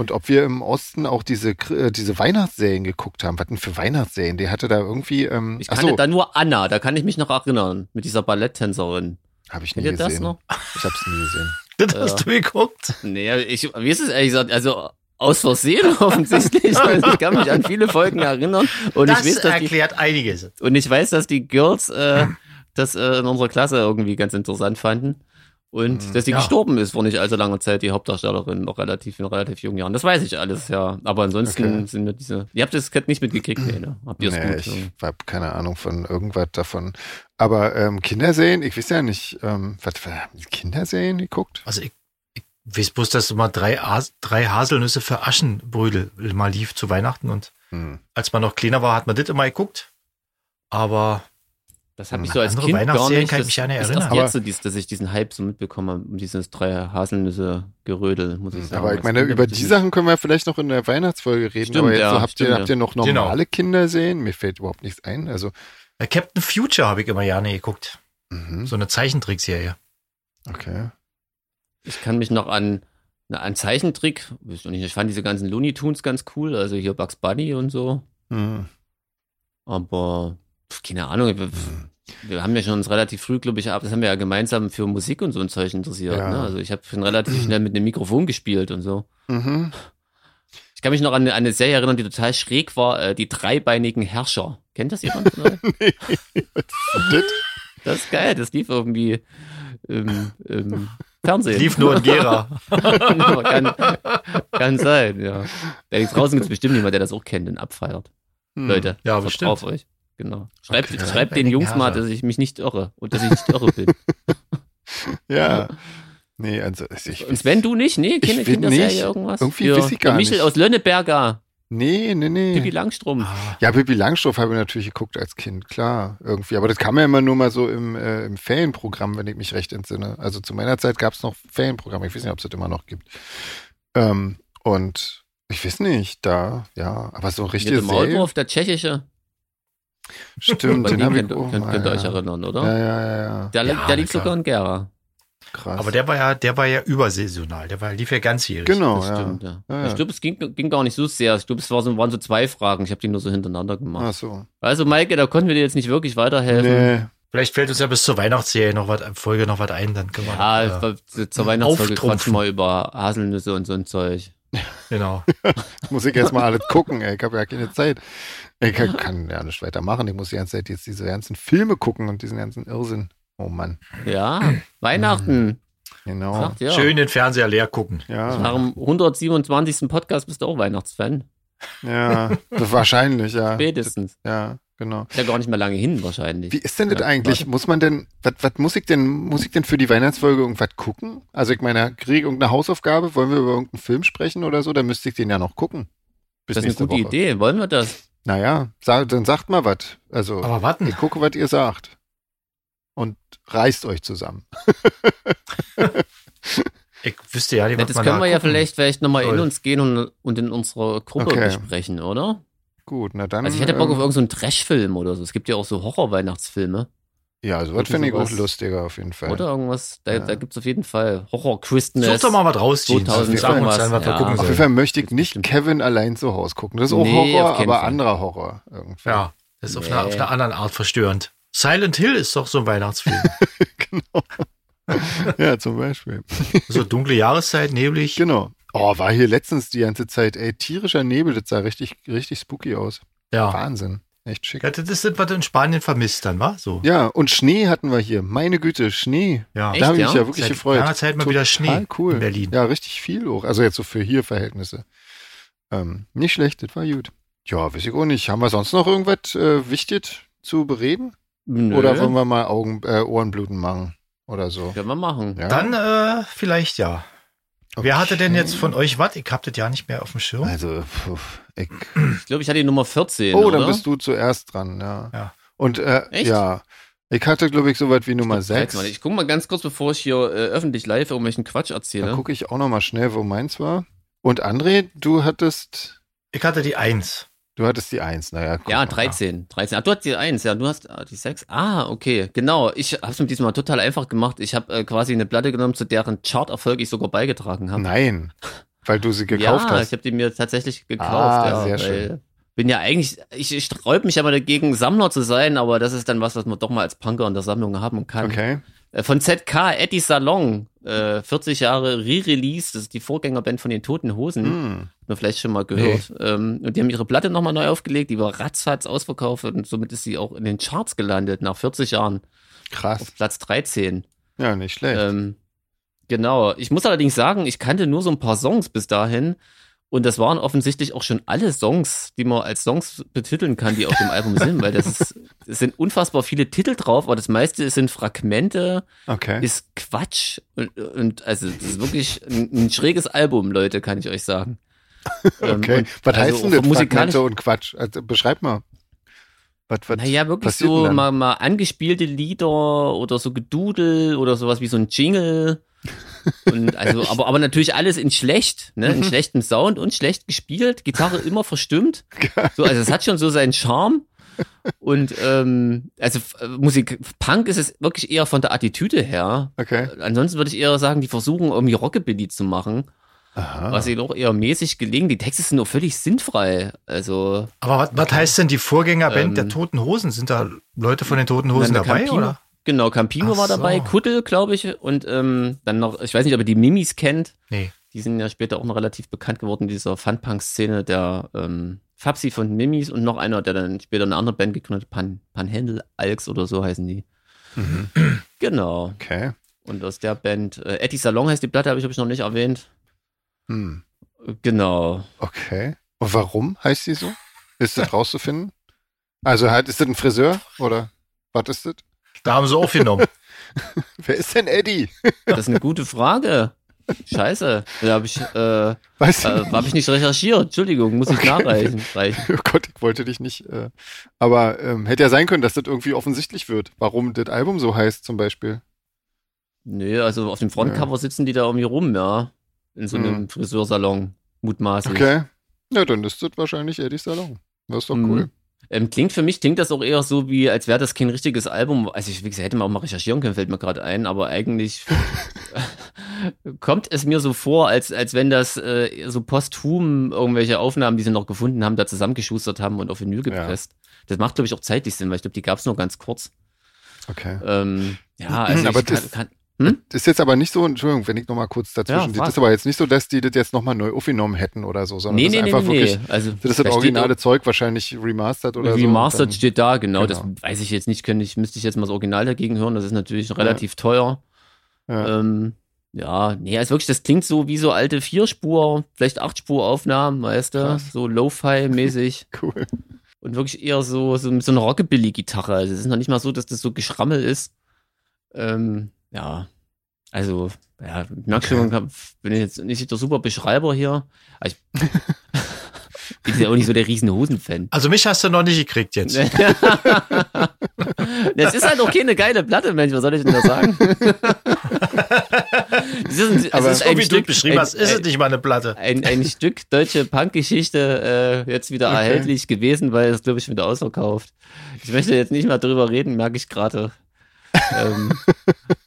Und ob wir im Osten auch diese, äh, diese Weihnachtsserien geguckt haben. Was denn für Weihnachtsserien? Die hatte da irgendwie, ähm, Ich kannte so, da nur Anna, da kann ich mich noch erinnern, mit dieser Balletttänzerin. habe ich nie Kennt gesehen. das noch? Ich hab's nie gesehen. Das hast du geguckt. Nee, ich, wie ist es ehrlich gesagt, also aus Versehen offensichtlich. Also ich kann mich an viele Folgen erinnern und Das ich weiß, dass die, erklärt einiges. und ich weiß, dass die Girls äh, das äh, in unserer Klasse irgendwie ganz interessant fanden. Und Mhm. dass die Ja. gestorben ist vor nicht allzu langer Zeit, die Hauptdarstellerin, noch relativ in relativ jungen Jahren. Das weiß ich alles, ja. Aber ansonsten Okay. sind mir diese. Ihr habt das nicht mitgekriegt, nee, ne? Habt ihr es Nee, gut? ich habe keine Ahnung von irgendwas davon. Aber ähm, Kinderserien, ich weiß ja nicht, ähm, was was haben die Kinderserien geguckt? Also ich, ich weiß bloß, dass mal drei, Has drei Haselnüsse für Aschenbrödel mal lief zu Weihnachten und Hm. als man noch kleiner war, hat man das immer geguckt. Aber Das hat mich An so als Kind gar Weihnachtsserien nicht. kann ich das mich an ist erinnern. erst Aber- jetzt so, dies, dass ich diesen Hype so mitbekomme, um dieses drei Haselnüsse-Gerödel, muss ich sagen. Aber ich Als meine, Kind über ich die das Sachen können wir vielleicht noch in der Weihnachtsfolge reden. Stimmt, aber jetzt ja, so, habt, stimmt, ihr, ja. habt ihr noch Genau. normale Kinderserien? Mir fällt überhaupt nichts ein. Also, äh, Captain Future habe ich immer gerne geguckt. mhm, So eine Zeichentrickserie. okay. Ich kann mich noch an, na, an Zeichentrick, ich nicht, ich fand diese ganzen Looney Tunes ganz cool, also hier Bugs Bunny und so. Mhm. Aber keine Ahnung, wir, wir haben ja schon uns relativ früh, glaube ich, ab, das haben wir ja gemeinsam für Musik und so ein Zeug interessiert. Ja. Ne? Also ich habe schon relativ schnell mit einem Mikrofon gespielt und so. Mhm. Ich kann mich noch an eine, Serie erinnern, die total schräg war, äh, die dreibeinigen Herrscher. Kennt das jemand? Und das? das ist geil, das lief irgendwie im, im Fernsehen. Lief nur in Gera. kann, kann sein, ja. Da draußen gibt es bestimmt jemand, der das auch kennt und abfeiert. Hm. Leute, Ja, vertraut bestimmt. auf euch. Genau. Schreibt, Okay. schreibt den Jungs mal, dass ich mich nicht irre und dass ich nicht irre bin. Ja. Nee, also, ich Und Sven, du nicht? Nee, keine Kinderserie, nicht. irgendwas? Irgendwie Hier, weiß ich gar Michel nicht. aus Lönneberger, Nee, nee, nee. Pippi Langstrumpf. Ah, Ja, Pippi Langstrumpf habe ich natürlich geguckt als Kind, klar, irgendwie. Aber das kam ja immer nur mal so im, äh, im Ferienprogramm, wenn ich mich recht entsinne. Also zu meiner Zeit gab es noch Ferienprogramme. Ich weiß nicht, ob es das immer noch gibt. Ähm, und ich weiß nicht, da, ja, aber so richtige der Serie. Maulwurf, der tschechische. Stimmt, den ich könnt, auch könnt, mal, könnt ihr euch ja. erinnern, oder? Ja, ja, ja. Der, Ja, der liegt sogar in Gera. Krass. Aber der war ja, der war ja übersaisonal. Der war, lief ja ganzjährig. genau, Das ja. stimmt, ja. Ja, ja. Ich glaube, es ging, ging gar nicht so sehr. Ich glaube, es war so, waren so zwei Fragen. Ich habe die nur so hintereinander gemacht. Ach so. Also, Maike, da konnten wir dir jetzt nicht wirklich weiterhelfen. Nee. Vielleicht fällt uns ja bis zur Weihnachtsserie noch was, Folge noch was ein, dann können wir. Ja, äh, zur- Weihnachtsfolge quatschen wir über Haselnüsse und so ein Zeug. genau. Das muss ich jetzt mal alles gucken, ey. Ich habe ja keine Zeit. Ich kann, kann ja nicht weitermachen. Ich muss die ganze Zeit jetzt diese ganzen Filme gucken und diesen ganzen Irrsinn. Oh Mann. Ja, Weihnachten. Genau. Sagt ja. Schön den Fernseher leer gucken. Ja. Nach dem 127. Podcast bist du auch Weihnachtsfan. Ja, wahrscheinlich, ja. Spätestens. Ja, genau. Ist ja gar nicht mehr lange hin, wahrscheinlich. Wie ist denn das Ja, eigentlich? Muss man denn, was, was muss ich denn, muss ich denn für die Weihnachtsfolge irgendwas gucken? Also ich meine, kriege ich irgendeine Hausaufgabe? Wollen wir über irgendeinen Film sprechen oder so? Dann müsste ich den ja noch gucken. Bis Das ist eine gute Woche. Idee. Wollen wir das? Naja, sag, dann sagt mal was. Also, Aber warten. ich gucke, was ihr sagt. Und reißt euch zusammen. Ich wüsste ja nicht, Ja, was das man können da wir ja vielleicht, vielleicht nochmal in uns gehen und, und in unserer Gruppe Okay. besprechen, oder? Gut, na dann. Also ich hätte Bock auf ähm, irgendeinen Trash-Film oder so. Es gibt ja auch so Horror-Weihnachtsfilme. Ja, sowas irgendwie finde ich auch lustiger auf jeden Fall. Oder irgendwas. Da, Ja. da gibt es auf jeden Fall Horror-Christmas. Such doch mal was rausziehen. 2000 wir uns dann, was ja. gucken Auf jeden. Fall möchte ich nicht. Kevin allein zu Hause gucken. Das ist auch Nee, Horror, auf aber Fall. anderer Horror irgendwie. Ja, das ist auf, Nee. einer, auf einer anderen Art verstörend. Silent Hill ist doch so ein Weihnachtsfilm. genau. ja, zum Beispiel. So dunkle Jahreszeit, neblig. Genau. Oh, war hier letztens die ganze Zeit, ey, tierischer Nebel, das sah richtig, richtig spooky aus. Ja. Wahnsinn. Echt schick. ja. Das sind, was du in Spanien vermisst dann, wa? So. Ja, und Schnee hatten wir hier. Meine Güte, Schnee. Ja. Echt, da habe ich ja? mich ja wirklich Seit gefreut. langer Zeit mal wieder Schnee Total cool. in Berlin. Ja, richtig viel auch. Also jetzt so für hier Verhältnisse. Ähm, nicht schlecht, das war gut. Ja, weiß ich auch nicht. Haben wir sonst noch irgendwas äh, wichtig zu bereden? Nö, Oder wollen wir mal Augen, äh, Ohrenbluten machen? Oder so. können wir machen. Ja? Dann äh, vielleicht ja. Wer hatte denn Okay. jetzt von euch was? Ich hab das ja nicht mehr auf dem Schirm. Also, pf, ich, Ich glaube, ich hatte die Nummer 14, oh, oder? dann bist du zuerst dran, ja. Ja. Und äh, Echt? ja, ich hatte, glaube ich, so weit wie Nummer Weiß man 6. nicht. Ich guck mal ganz kurz, bevor ich hier äh, öffentlich live irgendwelchen Quatsch Da erzähle. gucke ich auch noch mal schnell, wo meins war. Und André, du hattest, Ich hatte die Eins. Du hattest die Eins. Naja, guck Ja, mal. 13. 13. Ach, du hast die 1, ja, du hast ah, die 6. Ah, okay, genau. Ich hab's mit diesem Mal total einfach gemacht. Ich habe äh, quasi eine Platte genommen, zu deren Charterfolg ich sogar beigetragen habe. Nein, weil du sie gekauft ja, hast. ich habe die mir tatsächlich gekauft. Ah, ja, sehr schön. Bin ja eigentlich, ich, ich sträub mich aber dagegen, Sammler zu sein, aber das ist dann was, was man doch mal als Punker in der Sammlung haben kann. Okay. Äh, Von ZK, Eddie Salon, äh, 40 Jahre Re-Release, das ist die Vorgängerband von den Toten Hosen. Hm. Man vielleicht schon mal gehört. Ähm, und die haben ihre Platte nochmal neu aufgelegt, die war ratzfatz ausverkauft und somit ist sie auch in den Charts gelandet, nach 40 Jahren, Krass. auf Platz 13. Ja, nicht schlecht. Ähm, genau. Ich muss allerdings sagen, ich kannte nur so ein paar Songs bis dahin. Und das waren offensichtlich auch schon alle Songs, die man als Songs betiteln kann, die auf dem Album sind, weil das ist, es sind unfassbar viele Titel drauf, aber das meiste sind Fragmente, okay. ist Quatsch und, und also das ist wirklich ein, ein schräges Album, Leute, kann ich euch sagen. Ähm, okay. und Was also heißt denn das Fragmente und Quatsch? Also, beschreib mal. Was, was, Naja, wirklich so mal, mal angespielte Lieder oder so Gedudel oder sowas wie so ein Jingle. Und also, aber, aber natürlich alles in schlecht, ne? In Mhm. schlechtem Sound und schlecht gespielt, Gitarre immer verstimmt. So, also es hat schon so seinen Charme. Und ähm, also äh, Musik, Punk ist es wirklich eher von der Attitüde her. Okay. Ansonsten würde ich eher sagen, die versuchen irgendwie Rockabilly zu machen, Aha. was ihnen auch eher mäßig gelingt. Die Texte sind nur völlig sinnfrei. Also Aber was, was heißt denn die Vorgängerband Ähm, der Toten Hosen? Sind da Leute von den Toten Hosen dabei, Campino. oder? Genau, Campino Ach war dabei, so. Kuddel, glaube ich, und ähm, dann noch, ich weiß nicht, ob ihr die Mimis kennt. Nee. Die sind ja später auch noch relativ bekannt geworden in dieser Funpunk-Szene, der ähm, Fabsi von Mimis und noch einer, der dann später eine andere Band gegründet hat, Pan, Panhandle Alks oder so heißen die. Mhm. Genau. Okay. Und aus der Band, äh, Eddie Salon heißt die Platte, habe ich, hab ich noch nicht erwähnt. Hm. Genau. Okay. Und warum heißt sie so? Ist das rauszufinden? Also halt, ist das ein Friseur oder was ist das? Da haben sie aufgenommen. Wer ist denn Eddie? Das ist eine gute Frage. Scheiße. Da habe ich, äh, Weißt du? äh, hab ich nicht recherchiert. Entschuldigung, muss ich Okay. nachreichen. Reichen. Oh Gott, ich wollte dich nicht. Äh, aber ähm, hätte ja sein können, dass das irgendwie offensichtlich wird, warum das Album so heißt, zum Beispiel. Nö, also auf dem Frontcover sitzen die da irgendwie rum, ja. In so einem Mhm. Friseursalon, mutmaßlich. Okay. Ja, dann ist das wahrscheinlich Eddie Salon. Das ist doch Mhm. cool. Ähm, klingt für mich, klingt das auch eher so, wie als wäre das kein richtiges Album. Also ich, wie gesagt, hätte man auch mal recherchieren können, fällt mir gerade ein, aber eigentlich kommt es mir so vor, als, als wenn das äh, so posthum irgendwelche Aufnahmen, die sie noch gefunden haben, da zusammengeschustert haben und auf Vinyl gepresst. Das macht, glaube ich, auch zeitlich Sinn, weil ich glaube, die gab es nur ganz kurz. Okay. Ähm, ja, also Aber ich kann, kann, Das ist jetzt aber nicht so, Entschuldigung, wenn ich nochmal kurz dazwischen Ja, das ist aber jetzt nicht so, dass die das jetzt nochmal neu aufgenommen hätten oder so, sondern nee, das nee, ist einfach nee, wirklich. Also, das ist das da originale Zeug wahrscheinlich remastered oder so. Remastered steht da, genau, Das Genau. weiß ich jetzt nicht, könnte ich, müsste ich jetzt mal das Original dagegen hören. Das ist natürlich relativ teuer. Ja. Ähm, ja, nee, also wirklich, das klingt so wie so alte Vierspur, vielleicht Achtspur-Aufnahmen, weißt du? Krass. So Lo-Fi-mäßig. Cool. und wirklich eher so, so mit so einer Rockabilly-Gitarre. Also es ist noch nicht mal so, dass das so Geschrammel ist. Ähm, ja, also, ja, ich merk schon, hab- bin ich jetzt nicht der super Beschreiber hier. Ich bin ja auch nicht so der riesen Hosen-Fan. Also mich hast du noch nicht gekriegt jetzt. Das ist halt auch keine geile Platte, Mensch, was soll ich denn da sagen? Es ist, ein, Aber ist So ein wie du Stück, beschrieben ein, hast, ist es nicht mal eine Platte. ein, ein Stück deutsche Punkgeschichte äh, jetzt wieder Okay. erhältlich gewesen, weil es, glaube ich, wieder ausverkauft. Ich möchte jetzt nicht mal drüber reden, merke ich gerade. Ähm,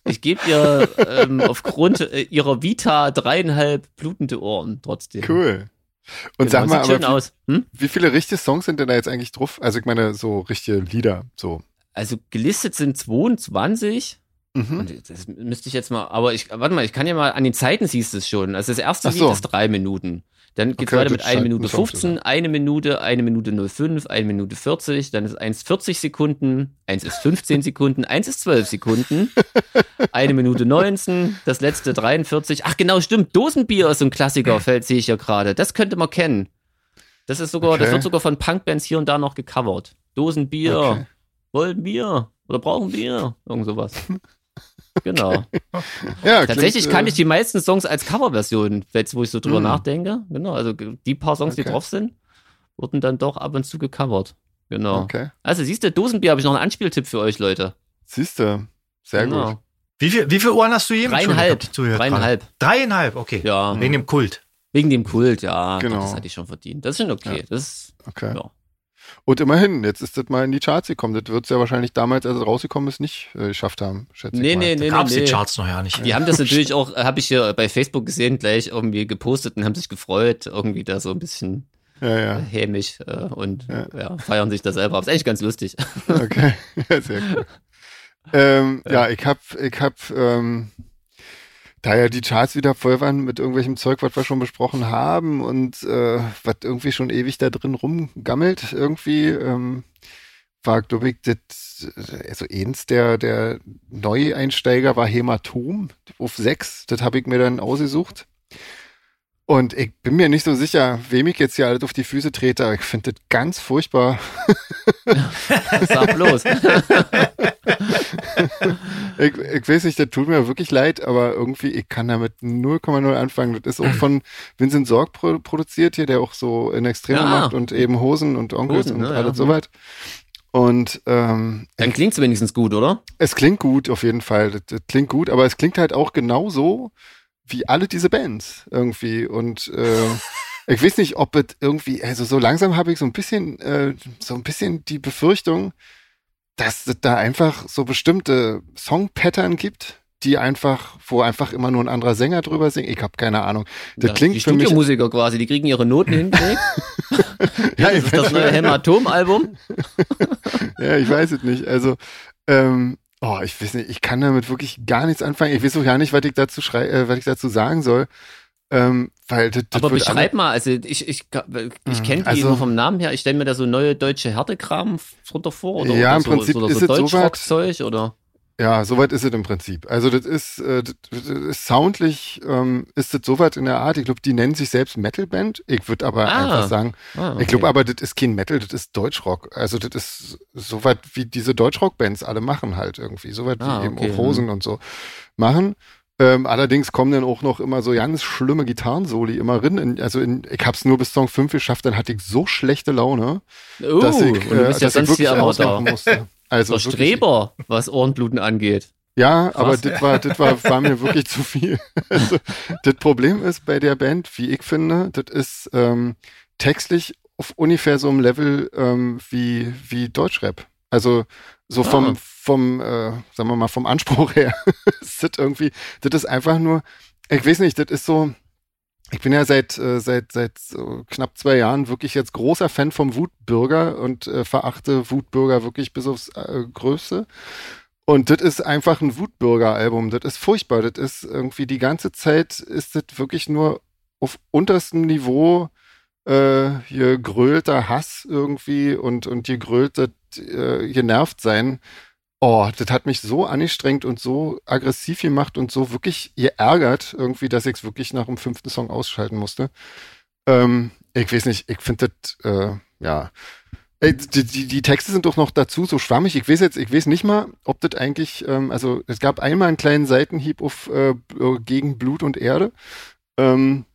ich gebe ihr ähm, aufgrund äh, ihrer Vita dreieinhalb blutende Ohren trotzdem. Cool. Und Genau, sag mal, sieht schön aber wie, aus. Hm? wie viele richtige Songs sind denn da jetzt eigentlich drauf? Also ich meine, so richtige Lieder, so. Also gelistet sind 22. Mhm. Das müsste ich jetzt mal, aber ich, warte mal, ich kann ja mal, an den Zeiten siehst du es schon. Also das erste Ach Lied so. ist drei Minuten. Dann geht's Okay, weiter mit das 1 scheint Minute ein Song zu 15, eine Minute, eine Minute 05, eine Minute 40, dann ist eins 40 Sekunden, eins ist 15 Sekunden, eins ist 12 Sekunden, eine Minute 19, das letzte 43. Ach genau, stimmt, Dosenbier ist so ein Klassiker, fällt sehe ich ja gerade. Das könnte man kennen. Das ist sogar, das Okay. wird sogar von Punkbands hier und da noch gecovert. Dosenbier, Okay. wollen Bier oder brauchen Bier, irgend sowas. Genau. Ja, Tatsächlich klingt, kann äh, ich die meisten Songs als Coverversion, jetzt wo ich so drüber Mm. nachdenke. Genau, also die paar Songs, die Okay. drauf sind, wurden dann doch ab und zu gecovert. Genau. Okay. Also siehst du, Dosenbier habe ich noch einen Anspieltipp für euch, Leute. Siehst du. Sehr genau. gut. Wie viel, wie viel Ohren hast du jedem? Entschuldigung, Dreieinhalb. zugehört Dreieinhalb. Dreieinhalb, okay. Ja, Wegen dem Kult. wegen dem Kult, ja. Genau. Doch, das hatte ich schon verdient. Das ist schon okay. Ja. Das, Okay. ja. Und immerhin, jetzt ist das mal in die Charts gekommen. Das wird es ja wahrscheinlich damals, als es rausgekommen ist, nicht äh, geschafft haben, schätze Nee, ich mal. nee, nee, Gab's nee, die. Charts noch ja nicht. Die haben das natürlich auch, habe ich hier bei Facebook gesehen, gleich irgendwie gepostet und haben sich gefreut, irgendwie da so ein bisschen Ja, ja. hämisch äh, und Ja. ja. feiern sich da selber. ab. ist eigentlich ganz lustig. Okay, ja, sehr cool. Ähm, ja. ich hab, ich hab, ähm, da ja die Charts wieder voll waren mit irgendwelchem Zeug, was wir schon besprochen haben und äh, was irgendwie schon ewig da drin rumgammelt irgendwie, ähm, war, glaube ich, das, also eins der, der Neueinsteiger war Hämatom auf sechs. Das habe ich mir dann ausgesucht. Und ich bin mir nicht so sicher, wem ich jetzt hier alles auf die Füße trete. Ich finde das ganz furchtbar. Sag bloß. Ich, ich weiß nicht, das tut mir wirklich leid, aber irgendwie, ich kann damit 0,0 anfangen. Das ist auch von Vincent Sorg pro produziert hier, der auch so in Extreme Ja. macht und eben Hosen und Onkels Hosen, und ne, alles ja. soweit. Und ähm, Dann klingt's wenigstens gut, oder? es klingt gut auf jeden Fall. Das, das klingt gut, aber es klingt halt auch genauso wie alle diese Bands irgendwie. Und äh, ich weiß nicht, ob es irgendwie, also so langsam habe ich so ein bisschen, äh, so ein bisschen die Befürchtung, dass es da einfach so bestimmte Songpattern gibt, die einfach, wo einfach immer nur ein anderer Sänger drüber singt. Ich habe keine Ahnung. Das Ja, klingt die für mich. Studiomusiker quasi, die kriegen ihre Noten hingekriegt. Ja, das ist das neue Hämatom-Album. ja, ich weiß es nicht. Also, ähm, oh, ich weiß nicht, ich kann damit wirklich gar nichts anfangen. Ich weiß auch gar nicht, was ich dazu schrei äh, was ich dazu sagen soll. Ähm, weil das, das Aber beschreib mal, also ich, ich, ich Mhm, kenne die also- nur vom Namen her. Ich stelle mir da so neue deutsche Härtekram drunter vor. Oder, Ja, oder im so, Prinzip oder ist so es so Deutschrock-Zeug oder. Ja, soweit ist es im Prinzip. Also das ist, äh, das, ist soundlich ähm, ist das soweit in der Art. Ich glaube, die nennen sich selbst Metalband. Ich würde aber Ah, einfach sagen, Ah, ich glaube okay. aber, das ist kein Metal, das ist Deutschrock. Also das ist soweit wie diese Deutschrock-Bands alle machen halt irgendwie. Soweit Ah, wie eben okay, auch Hosen und so machen. Ähm, allerdings kommen dann auch noch immer so ganz schlimme Gitarrensoli immer rein. In, also in, ich hab's nur bis Song 5 geschafft, dann hatte ich so schlechte Laune, Oh, dass ich, äh, bist ja dass ich wirklich ausmachen musste. Also wirklich- Streber, was Ohrenbluten angeht. Ja, aber Krass. das war, das war, war mir wirklich zu viel. Also, das Problem ist bei der Band, wie ich finde, das ist ähm, textlich auf ungefähr so einem Level ähm, wie, wie Deutschrap. Also so vom, Ah. vom, äh, sagen wir mal, vom Anspruch her. ist das irgendwie, das ist einfach nur, ich weiß nicht, das ist so, ich bin ja seit, äh, seit, seit so knapp zwei Jahren wirklich jetzt großer Fan vom Wutbürger und äh, verachte Wutbürger wirklich bis aufs äh, Größte. Und das ist einfach ein Wutbürger-Album. Das ist furchtbar. Das ist irgendwie die ganze Zeit ist das wirklich nur auf unterstem Niveau äh, gegrölter Hass irgendwie und, und gegrölter, äh, genervt sein. Oh, das hat mich so angestrengt und so aggressiv gemacht und so wirklich geärgert irgendwie, dass ich es wirklich nach dem fünften Song ausschalten musste. Ähm, ich weiß nicht, ich finde das, äh, ja. Ey, die, die, die Texte sind doch noch dazu so schwammig. Ich weiß jetzt, ich weiß nicht mal, ob das eigentlich, ähm, also es gab einmal einen kleinen Seitenhieb auf äh, gegen Blut und Erde. Ähm,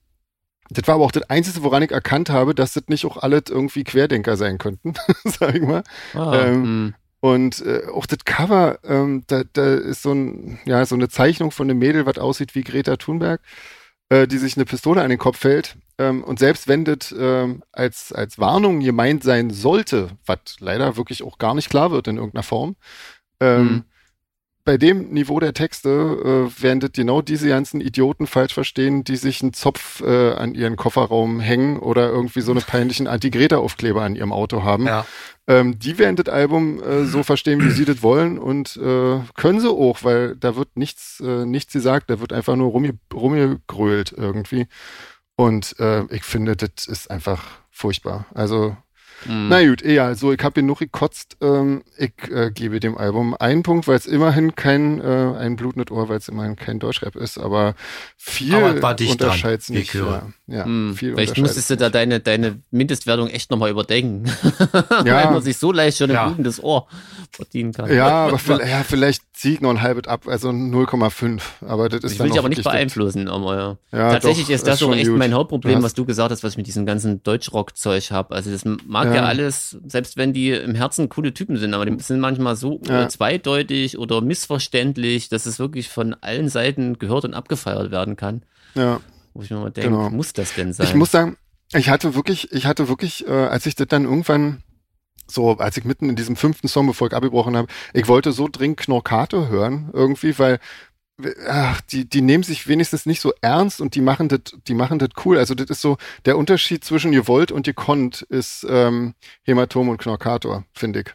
das war aber auch das Einzige, woran ich erkannt habe, dass das nicht auch alles irgendwie Querdenker sein könnten, sag ich mal. Ah, Ähm, hm. Und äh, auch das Cover, ähm, da, da ist so ein, ja, so eine Zeichnung von einem Mädel, was aussieht wie Greta Thunberg, äh, die sich eine Pistole an den Kopf hält. Ähm, und selbst wenn das ähm, als, als Warnung gemeint sein sollte, was leider wirklich auch gar nicht klar wird in irgendeiner Form, ähm, Mhm. Bei dem Niveau der Texte äh, werden das genau diese ganzen Idioten falsch verstehen, die sich einen Zopf äh, an ihren Kofferraum hängen oder irgendwie so eine peinlichen Anti-Greta-Aufkleber an ihrem Auto haben. Ja. Ähm, die werden das Album äh, so verstehen, wie sie das wollen und äh, können sie auch, weil da wird nichts, äh, nichts gesagt, da wird einfach nur rumge rumgegrölt irgendwie. Und äh, ich finde, das ist einfach furchtbar. Also Mhm. Na gut, egal. So, ich habe genug gekotzt. Ähm, ich äh, gebe dem Album einen Punkt, weil es immerhin kein äh, ein Blut nicht Ohr, weil es immerhin kein Deutschrap ist, aber viel unterscheidet es nicht. Ja, ja hm. viel Vielleicht musstest du da deine, deine Mindestwertung echt nochmal überdenken. ja. weil man sich so leicht schon ein ja. blutendes Ohr verdienen kann. Ja, aber vielleicht, ja, vielleicht zieht noch ein halbes ab, also 0,5. Aber das ist ich will dich aber nicht beeinflussen, aber ja. ja Tatsächlich doch, ist das auch echt gut. mein Hauptproblem, was du gesagt hast, was ich mit diesem ganzen Deutschrock-Zeug habe. Also das mag ja. ja. alles, selbst wenn die im Herzen coole Typen sind, aber die sind manchmal so ja. zweideutig oder missverständlich, dass es wirklich von allen Seiten gehört und abgefeiert werden kann. Ja. Wo ich mir mal denke, genau. muss das denn sein? Ich muss sagen, ich hatte wirklich, ich hatte wirklich, äh, als ich das dann irgendwann so, als ich mitten in diesem fünften Song, bevor ich abgebrochen habe, ich wollte so dringend Knorkato hören, irgendwie, weil ach, die, die nehmen sich wenigstens nicht so ernst und die machen das, die machen das cool. Also das ist so, der Unterschied zwischen ihr wollt und ihr konnt ist ähm, Hämatom und Knorkator, finde ich.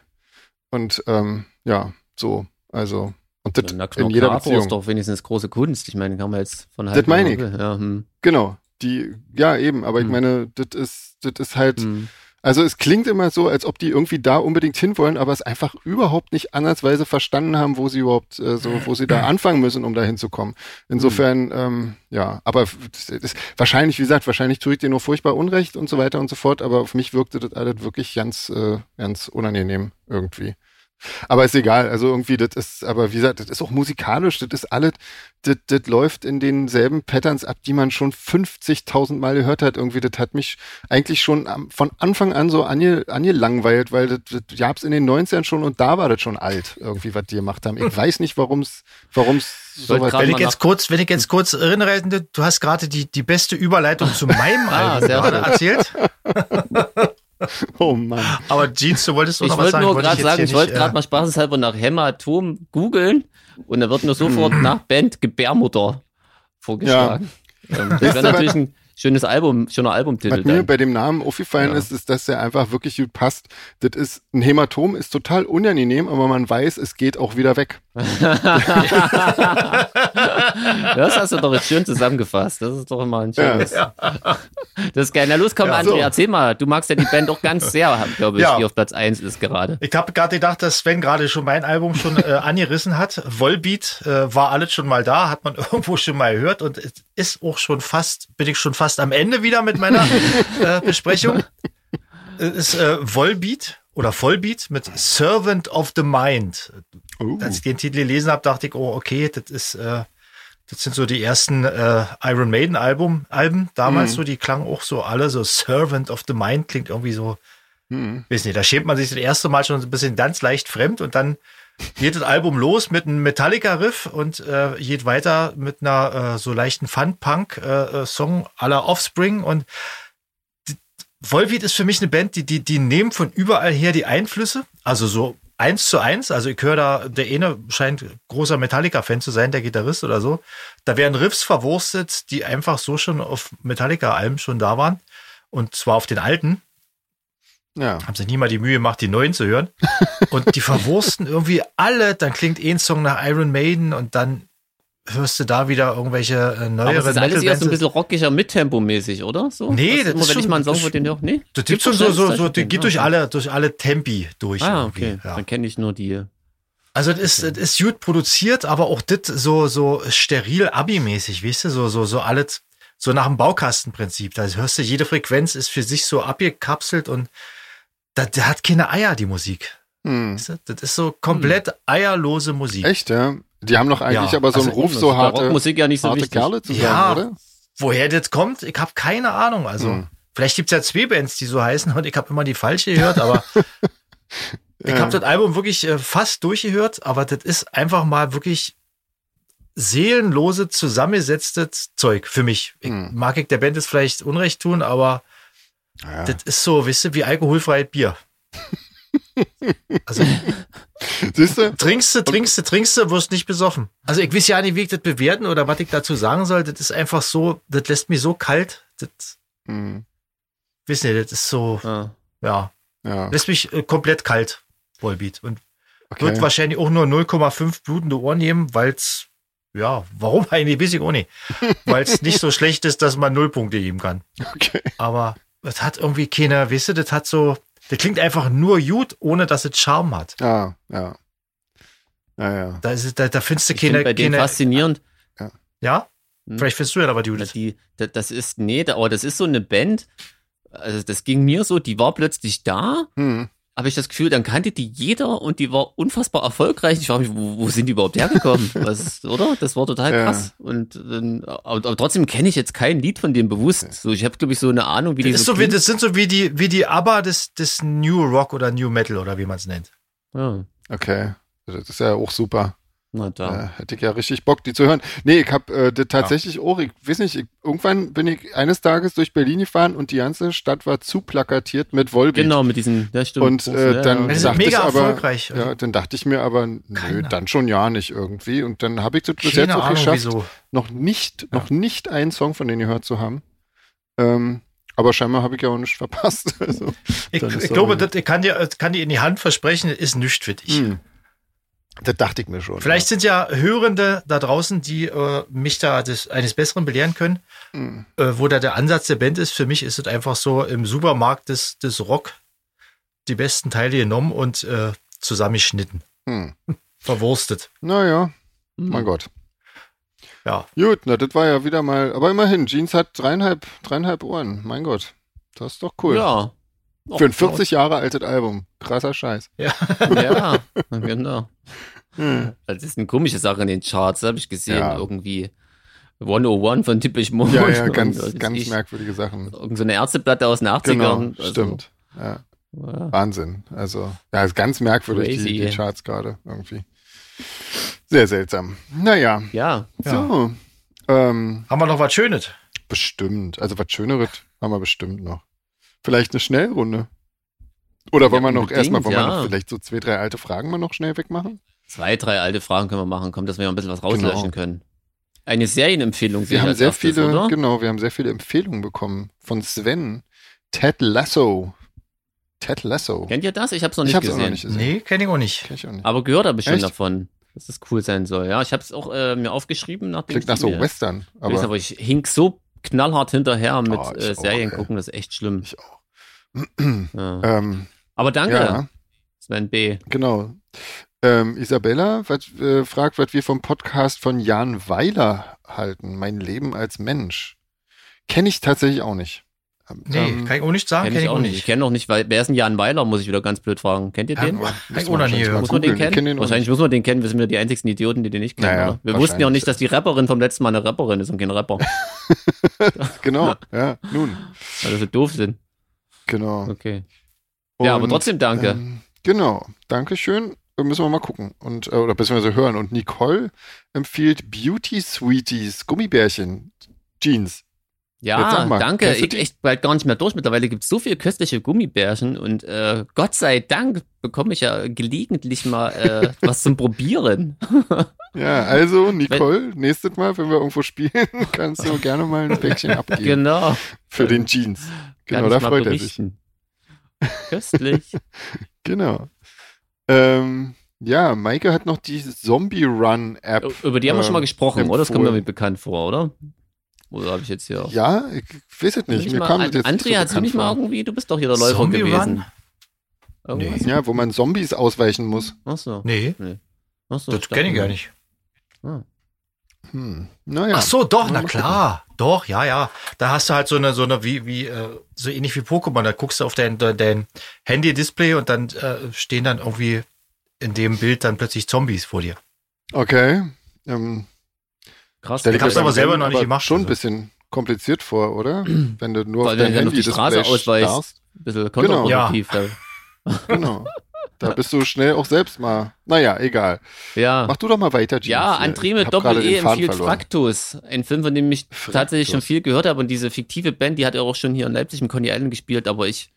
Und ähm, ja, so, also und das Na, in jeder Beziehung. ist doch wenigstens große Kunst. Ich meine, kann man jetzt von halt. Das meine ich. Ja, hm. Genau. Die, ja, eben, aber hm. ich meine, das ist, das ist halt, hm. Also es klingt immer so, als ob die irgendwie da unbedingt hinwollen, aber es einfach überhaupt nicht ansatzweise verstanden haben, wo sie überhaupt äh, so, wo sie da anfangen müssen, um da hinzukommen. Insofern, mhm. ähm, ja, aber das ist, wahrscheinlich, wie gesagt, wahrscheinlich tue ich dir nur furchtbar Unrecht und so weiter und so fort, aber auf mich wirkte das alles wirklich ganz, äh, ganz unangenehm irgendwie. Aber ist egal, also irgendwie, das ist, aber wie gesagt, das ist auch musikalisch, das ist alles, das, das läuft in denselben Patterns ab, die man schon 50.000 Mal gehört hat. Irgendwie, das hat mich eigentlich schon von Anfang an so ange, angelangweilt, weil das, das gab's in den 90ern schon und da war das schon alt, irgendwie, was die gemacht haben. Ich weiß nicht, warum's, warum's so weit Wenn ich jetzt kurz, wenn ich jetzt kurz erinnere, du hast gerade die, die beste Überleitung zu meinem ah, Album erzählt. Oh Mann. Aber Jeans, du wolltest doch noch was sagen. Nur wollte ich sagen, ich wollte gerade äh, mal spaßeshalber nach Hämatom googeln und da wird nur sofort nach Band Gebärmutter vorgeschlagen. Ja. Ähm, das wäre natürlich ein schönes Album, schöner Albumtitel. Was mir bei dem Namen aufgefallen ja. ist, ist, dass der einfach wirklich gut passt. Das ist, ein Hämatom ist total unangenehm, aber man weiß, es geht auch wieder weg. das hast du doch jetzt schön zusammengefasst. Das ist doch immer ein schönes. Ja. Das ist geil. Na los, komm, ja, André, so. erzähl mal. Du magst ja die Band auch ganz sehr, glaube ich, ja. die auf Platz 1 ist gerade. Ich habe gerade gedacht, dass Sven gerade schon mein Album schon äh, angerissen hat. Volbeat äh, war alles schon mal da, hat man irgendwo schon mal gehört und es ist auch schon fast, bin ich schon fast am Ende wieder mit meiner äh, Besprechung. Es ist äh, Volbeat oder Vollbeat mit Servant of the Mind. Uh. Als ich den Titel gelesen habe, dachte ich, oh, okay, das ist, äh, das sind so die ersten äh, Iron Maiden Album, Alben damals mm. so, die klangen auch so alle so Servant of the Mind klingt irgendwie so, mm. weiß nicht, da schämt man sich das erste Mal schon ein bisschen ganz leicht fremd und dann geht das Album los mit einem Metallica-Riff und äh, geht weiter mit einer äh, so leichten Fun-Punk-Song äh, aller Offspring und Volbeat ist für mich eine Band, die, die, die nehmen von überall her die Einflüsse, also so eins zu eins. Also ich höre da, der eine scheint großer Metallica-Fan zu sein, der Gitarrist oder so. Da werden Riffs verwurstet, die einfach so schon auf Metallica-Alben schon da waren. Und zwar auf den alten. Ja. Haben sich nie mal die Mühe gemacht, die neuen zu hören. und die verwursten irgendwie alle. Dann klingt ein Song nach Iron Maiden und dann hörst du da wieder irgendwelche äh, neuere Aber das ist alles eher so ein bisschen rockiger Mittempo-mäßig, oder? So? Nee, das immer, ist wenn schon, ich mal einen Song von den auch, nee? Das gibt schon so, so, so, die geht durch alle, durch alle Tempi durch. Ah, okay. Ja. Dann kenne ich nur die. Also das ist, das ist gut produziert, aber auch das so, so steril Abi-mäßig, weißt du, so, so, so alles, so nach dem Baukastenprinzip. Da hörst du, jede Frequenz ist für sich so abgekapselt und da, der hat keine Eier, die Musik. Hm. Weißt du? Das ist so komplett hm. eierlose Musik. Echt, ja? Die haben doch eigentlich ja, aber so einen also Ruf, so harte, Rockmusik ja nicht so harte Kerle zu sein, ja, oder? Woher das kommt, ich habe keine Ahnung. Also hm. vielleicht gibt's ja zwei Bands, die so heißen und ich habe immer die falsche gehört, aber ich habe das Album wirklich äh, fast durchgehört, aber das ist einfach mal wirklich seelenlose zusammengesetztes Zeug für mich. Ich, hm. Mag ich der Band es vielleicht Unrecht tun, aber ja. das ist so, wisst ihr, wie alkoholfreies Bier. Also Siehst du? trinkst du, trinkst du, trinkst du, wirst nicht besoffen. Also ich weiß ja nicht, wie ich das bewerten oder was ich dazu sagen soll. Das ist einfach so, das lässt mich so kalt. Das, Hm, wissen nicht, das ist so, Ah. ja, ja, lässt mich äh, komplett kalt, Volbeat. Und wird okay. wahrscheinlich auch nur 0,5 blutende Ohren nehmen, weil es, ja, warum eigentlich, weiß ich auch nicht. Weil es nicht so schlecht ist, dass man Nullpunkte geben kann. okay. Aber das hat irgendwie keine, weißt du, das hat so, das klingt einfach nur gut, ohne dass es Charme hat. Ah, ja. Ja, ja. Da, ist, da, da findest du Ich keine, bei denen keine faszinierend. ja? Hm. Vielleicht findest du ja aber Judith. Die, da- das ist, nee, aber das ist so eine Band. Also das ging mir so, die war plötzlich da, Hm. Habe ich das Gefühl, dann kannte die jeder und die war unfassbar erfolgreich. Ich frage mich, wo, wo sind die überhaupt hergekommen? Was, oder? Das war total Ja. krass. Und ähm, aber, aber trotzdem kenne ich jetzt kein Lied von dem bewusst. So, ich habe glaube ich so eine Ahnung, wie die Das, ist so wie, das sind so wie die, wie die ABBA des, des New Rock oder New Metal oder wie man es nennt. ja, Okay. Das ist ja auch super. Na da. Äh, hätte ich ja richtig Bock, die zu hören. Nee, ich hab äh, das tatsächlich auch, ich weiß nicht, ich, irgendwann bin ich eines Tages durch Berlin gefahren und die ganze Stadt war zu plakatiert mit Volbeat. Genau, mit diesen, ja stimmt. Und äh, ja, dann ja. Sind dachte ich aber, erfolgreich. ja, dann dachte ich mir aber, nö, Keiner. dann schon ja nicht irgendwie. Und dann habe ich das bis jetzt auch Ahnung, geschafft, wieso. noch nicht, Ja. noch nicht einen Song von denen gehört zu haben. Ähm, aber scheinbar habe ich ja auch nichts verpasst. Also, Ich, ich glaube, das, ich kann dir, kann dir in die Hand versprechen, das ist nichts für dich. hm. Das dachte ich mir schon. Vielleicht sind ja Hörende da draußen, die äh, mich da des, eines Besseren belehren können, Hm. äh, wo da der Ansatz der Band ist. Für mich ist es einfach so im Supermarkt des, des Rock die besten Teile genommen und äh, zusammengeschnitten, Hm. verwurstet. Naja, Hm. mein Gott. Ja, Gut, na, das war ja wieder mal, aber immerhin, Jeans hat dreieinhalb, dreieinhalb Ohren. Mein Gott. Das ist doch cool. Ja. Für ein 40 Jahre altes Album. Krasser Scheiß. Ja, genau. Hm. Das ist eine komische Sache in den Charts, habe ich gesehen. Ja. Irgendwie 101 von Typisch Mode. Ja, ja, ganz, ganz ich. merkwürdige Sachen. Irgend so eine Ärzteplatte aus den 80ern. Genau, Also, stimmt. Ja, Ja. Wahnsinn. Also, ja, ist ganz merkwürdig, die, die Charts gerade irgendwie. Sehr seltsam. Naja, ja. so. Ähm, haben wir noch was Schönes? bestimmt. Also, was Schöneres haben wir bestimmt noch. Vielleicht eine Schnellrunde. Oder wollen Ja, wir noch erstmal, wollen wir ja. noch vielleicht so zwei, drei alte Fragen mal noch schnell wegmachen? Zwei, drei alte Fragen können wir machen. Kommt, dass wir ein bisschen was rauslöschen Genau. können. Eine Serienempfehlung. Wir ich haben sehr erstes, viele, Oder? genau, wir haben sehr viele Empfehlungen bekommen von Sven. Ted Lasso. Ted Lasso. Kennt ihr das? Ich habe es noch ich nicht hab's auch gesehen. noch nicht gesehen. Nee, kenne ich auch nicht. Kenn ich auch nicht. Aber gehört habe ich schon Echt? davon, dass das cool sein soll. Ja, ich habe es auch äh, mir aufgeschrieben, nachdem Klingt nach ich so Western. Ich weiß, Aber aber ich hink so knallhart hinterher mit Oh, ich äh, auch, Serien ey. gucken, das ist echt schlimm. ich auch. Ja. ähm, Aber danke, ja, Sven B. genau. Ähm, Isabella wat, äh, fragt, was wir vom Podcast von Jan Weiler halten. Mein Leben als Mensch. Kenne ich tatsächlich auch nicht. Ähm, Nee, ähm, kann ich auch nicht sagen, Kenn kenne ich auch nicht. Ich kenne noch nicht, weil wer ist denn Jan Weiler, muss ich wieder ganz blöd fragen. Kennt ihr Ja, den? noch nie wahrscheinlich. Muss man den kennen? kenn den auch wahrscheinlich nicht. muss man den kennen, wir sind ja die einzigsten Idioten, die den nicht kennen. Naja, oder? Wir wussten ja auch nicht, dass die Rapperin vom letzten Mal eine Rapperin ist und kein Rapper. Genau, ja, nun, Weil wir so doof sind. Genau. Okay. ja, aber Und, trotzdem danke. Ähm, genau, Dankeschön. Müssen wir mal gucken. Und, äh, oder beziehungsweise hören. Und Nicole empfiehlt Beauty Sweeties, Gummibärchen, Jeans. Ja, danke. Ich die? echt bald gar nicht mehr durch. Mittlerweile gibt es so viele köstliche Gummibärchen und äh, Gott sei Dank bekomme ich ja gelegentlich mal äh, was zum Probieren. Ja, also Nicole, nächstes Mal, wenn wir irgendwo spielen, kannst du gerne mal ein Päckchen abgeben genau. für den Jeans. Genau, da freut er sich. Köstlich. Genau. Ähm, ja, Maike hat noch die Zombie Run App. Über die haben wir schon mal ähm, gesprochen, oder? Das kommt empfohlen. mir bekannt vor, oder? Oder habe ich jetzt hier. Ja, ich weiß es nicht. Nicht Mir mal, kam das jetzt André, nicht hast so du nicht mal irgendwie, du bist doch hier der Läufer Zombie gewesen. Run? Irgendwas? Ja, wo man Zombies ausweichen muss. Ach so. Nee, Ach so, das kenne ich gar nicht. Ah. Hm. Naja. Ach so, doch, na gucken. klar. Doch, ja, ja. Da hast du halt so eine, so eine, wie, wie, äh, so ähnlich wie Pokémon. Da guckst du auf dein, dein, dein Handy-Display und dann äh, stehen dann irgendwie in dem Bild dann plötzlich Zombies vor dir. Okay. Ähm, Krass. stell Ich hab's das aber selber noch nicht gemacht, Schon ein also. bisschen kompliziert vor, oder? Wenn du nur Weil auf du dein auf die Straße ausweichst. starrst. Ein bisschen kontraproduktiv. Ja. Genau. Da bist du schnell auch selbst mal. Naja, egal. ja. Mach du doch mal weiter, Jeans. Ja, gerade Doppel-E empfiehlt. Fraktus. Ein Film, von dem ich Fraktus. tatsächlich schon viel gehört habe. Und diese fiktive Band, die hat ja auch schon hier in Leipzig mit Coney Island gespielt. Aber ich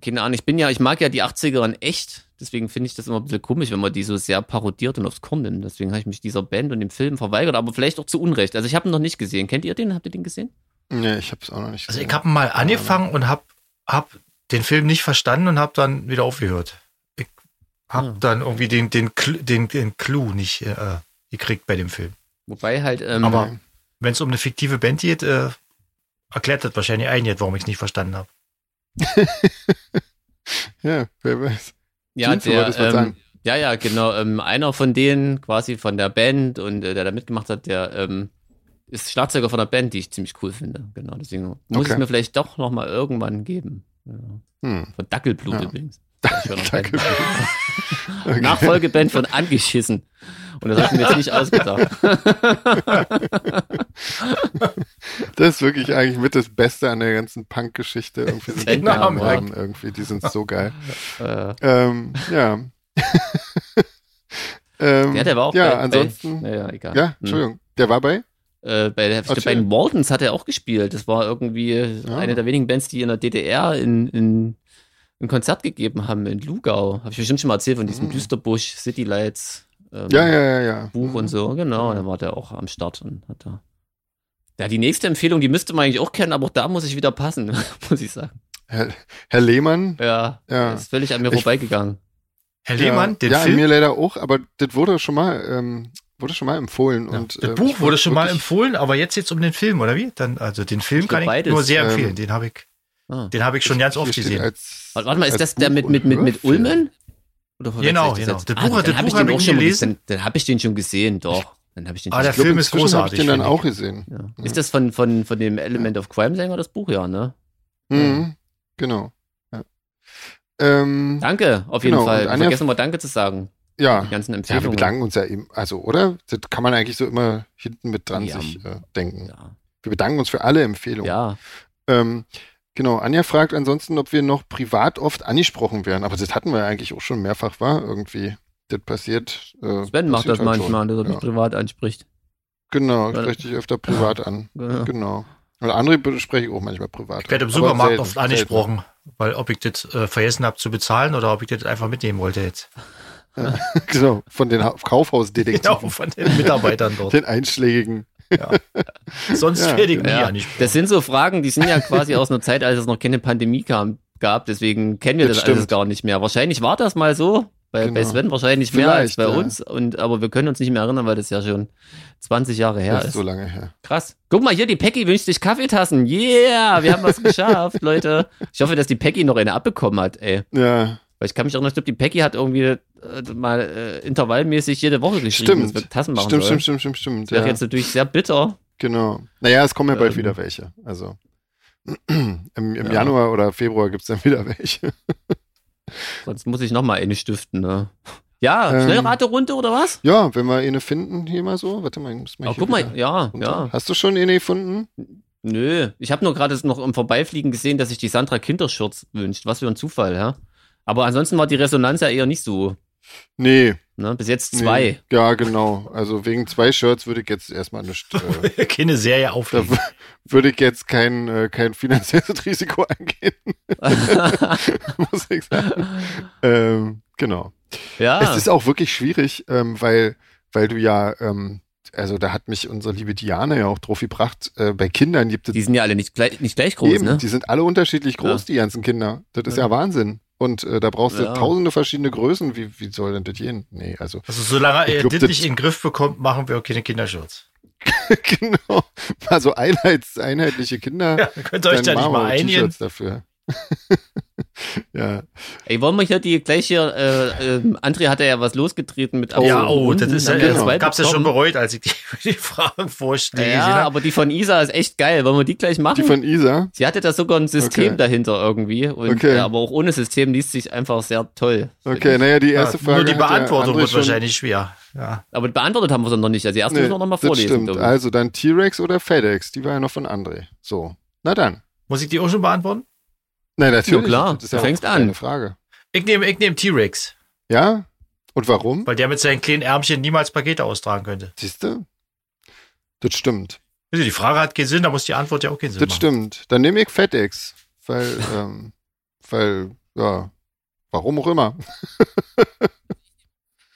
keine Ahnung, ich bin ja, ich mag ja die 80er in echt, deswegen finde ich das immer ein bisschen komisch, wenn man die so sehr parodiert und aufs Korn nimmt. Deswegen habe ich mich dieser Band und dem Film verweigert, aber vielleicht auch zu Unrecht. Also ich habe ihn noch nicht gesehen. Kennt ihr den? Habt ihr den gesehen? Nee, ich habe es auch noch nicht Also gesehen. ich habe mal angefangen und habe hab den Film nicht verstanden und habe dann wieder aufgehört. Ich habe Ah. dann irgendwie den, den, den, den Clou nicht äh, gekriegt bei dem Film. Wobei halt, ähm, Aber wenn es um eine fiktive Band geht, äh, erklärt das wahrscheinlich einiges, warum ich es nicht verstanden habe. ja, wer weiß. Ja, der, ähm, sagen. ja, ja, genau, ähm, einer von denen quasi von der Band und äh, der da mitgemacht hat, der ähm, ist Schlagzeuger von der Band, die ich ziemlich cool finde. Genau, deswegen muss ich Okay. es mir vielleicht doch noch mal irgendwann geben. Ja. Hm. Von Dackelblut Ja. übrigens. Okay. Nachfolgeband von Angeschissen. Und das habe ich mir jetzt nicht ausgedacht. Das ist wirklich eigentlich mit das Beste an der ganzen Punk-Geschichte. Irgendwie sind die Namen. Namen irgendwie, die sind so geil. äh, Ähm, ja. ähm, der, der war auch ja, bei, ansonsten, bei, naja, egal. ja, Hm. Entschuldigung, der war bei? Äh, bei, der, Erzähl. bei den Waltons hat er auch gespielt. Das war irgendwie Ja. eine der wenigen Bands, die in der DDR in, in, ein Konzert gegeben haben in Lugau. Habe ich bestimmt schon mal erzählt von diesem Mhm. Düsterbusch City Lights ähm, Ja, ja, ja, ja. Buch und so. Genau, da war der auch am Start und hat da. Ja, die nächste Empfehlung, die müsste man eigentlich auch kennen, aber auch da muss ich wieder passen, muss ich sagen. Herr, Herr Lehmann. Ja, Ja. ist völlig an mir Ich- vorbeigegangen. Herr Lehmann, ja, den ja, Film, mir leider auch, aber das wurde schon mal, ähm, wurde schon mal empfohlen. ja, und, das äh, Buch wurde schon mal empfohlen, aber jetzt jetzt um den Film, oder wie? Dann, also den Film Ich kann ich beides. nur sehr Ähm, empfehlen. Den habe ich, Ah. den habe ich schon ganz Hier oft gesehen. Als, Warte mal, ist das der Buch mit, und mit, mit, mit Hörfilm. Ulmen? Genau, ich genau. Das Ah, Buch- dann das hab ich den ich auch schon mal gelesen. gesehen. Dann habe ich den schon gesehen, doch. Dann habe ich den Ah, schon der Ich glaub, Film ist habe ich großartig, den dann ich. auch gesehen. Ja. Ist das von, von, von dem Element of Crime Sänger das Buch, ja, ne? Mhm, genau. Ja. Ähm, Danke, auf jeden Genau, Fall. Vergessen wir Danke zu sagen. ja, Die ganzen ja, wir Empfehlungen. bedanken uns ja eben, also, oder? Das kann man eigentlich so immer hinten mit dran Ja. sich äh, denken. ja. Wir bedanken uns für alle Empfehlungen. ja. Ähm, genau, Anja fragt ansonsten, ob wir noch privat oft angesprochen werden. Aber das hatten wir ja eigentlich auch schon mehrfach, war irgendwie. Das passiert. Äh, Sven macht das halt manchmal, dass er schon. mich privat anspricht. Genau, ich spreche dich öfter privat an. Genau. Genau. Und andere bespreche ich auch manchmal privat. Ich werde im Supermarkt selten, oft angesprochen, weil ob ich das äh, vergessen habe zu bezahlen oder ob ich das einfach mitnehmen wollte jetzt. selten. Genau, von den Ha- Kaufhausdetektiven. Genau, von den Mitarbeitern dort. Den einschlägigen. Sonst Ja, werde ich nie Ja, angesprochen. das sind so Fragen, die sind ja quasi aus einer Zeit, als es noch keine Pandemie kam, gab. Deswegen kennen wir Das das, alles gar nicht mehr. Wahrscheinlich war das mal so. Bei, bei Genau. Sven wahrscheinlich mehr als Vielleicht, bei ja. uns. Und, aber wir können uns nicht mehr erinnern, weil das ja schon 20 Jahre her Das ist. ist so lange her. Krass. Guck mal hier, die Peggy wünscht sich Kaffeetassen. Yeah, wir haben was geschafft, Leute. Ich hoffe, dass die Peggy noch eine abbekommen hat, ey. Ja, Weil ich kann mich erinnern, ich glaube, die Peggy hat irgendwie äh, mal äh, intervallmäßig jede Woche geschrieben, Stimmt. dass wir Tassen machen stimmt, sollen. stimmt, stimmt, stimmt, stimmt. Das wäre Ja, jetzt natürlich sehr bitter. genau. Naja, es kommen ja bald Ähm, wieder welche. Also im, im Ja. Januar oder Februar gibt's dann wieder welche. Sonst muss ich noch mal eine stiften, ne? Ja, Ähm, Schnellraterunde oder was? Ja, wenn wir eine finden, hier mal so. Warte mal, ich muss mal hier guck mal, ja, runter. ja. Hast du schon eine gefunden? Nö. Ich habe nur gerade noch im Vorbeifliegen gesehen, dass sich die Sandra Kinderschürz wünscht. Was für ein Zufall, ja. Aber ansonsten war die Resonanz ja eher nicht so. Nee. Ne? Bis jetzt zwei. Nee. Ja, genau. Also wegen zwei Shirts würde ich jetzt erstmal nicht, äh, Keine Serie da w- würde ich jetzt kein, äh, kein finanzielles Risiko eingehen, muss ich sagen. Ähm, genau. ja. Es ist auch wirklich schwierig, ähm, weil, weil du ja, ähm, also da hat mich unsere liebe Diane ja auch drauf gebracht, äh, bei Kindern gibt es die sind ja alle nicht gleich, nicht gleich groß, eben, ne? die sind alle unterschiedlich groß, Ja. die ganzen Kinder. Das ist ja, Ja. Wahnsinn. Und äh, da brauchst du Ja. tausende verschiedene Größen. Wie, wie soll denn das gehen? Nee, also Also solange er glaub, das nicht in den Griff bekommt, machen wir auch keine Kinderschutz. genau. Mal so einheits, einheitliche Kinder. Ja, könnt ihr euch da nicht mal wir einigen. Dafür. ja. Ey, wollen wir hier die gleiche, äh, ähm, André hat ja was losgetreten mit ja, Apfel oh, und das ist ja, genau. zwei gab's ja schon bereut, als ich die, die Fragen vorstelle. Ja, aber die von Isa ist echt geil. Wollen wir die gleich machen? Die von Isa. Sie hatte da sogar ein System Okay. dahinter irgendwie. Und, Okay. äh, aber auch ohne System liest sich einfach sehr toll. Okay, naja, die erste Frage. Nur die Beantwortung wird wahrscheinlich schwer. Ja. Aber beantwortet haben wir sie noch nicht. Also die erste Nee, müssen wir noch mal das vorlesen. stimmt. Also dann T-Rex oder FedEx. Die war ja noch von André. So. Na dann. Muss ich die auch schon beantworten? Nein, natürlich. Ja, klar. Das ist ja Du fängst an. Eine Frage. Ich nehme ich nehm T-Rex, Ja? Und warum? weil der mit seinen kleinen Ärmchen niemals Pakete austragen könnte. Siehst du? Das stimmt. Die Frage hat keinen Sinn, da muss die Antwort ja auch keinen Sinn Das machen. stimmt. Dann nehme ich FedEx. Weil, ähm, weil, ja, warum auch immer.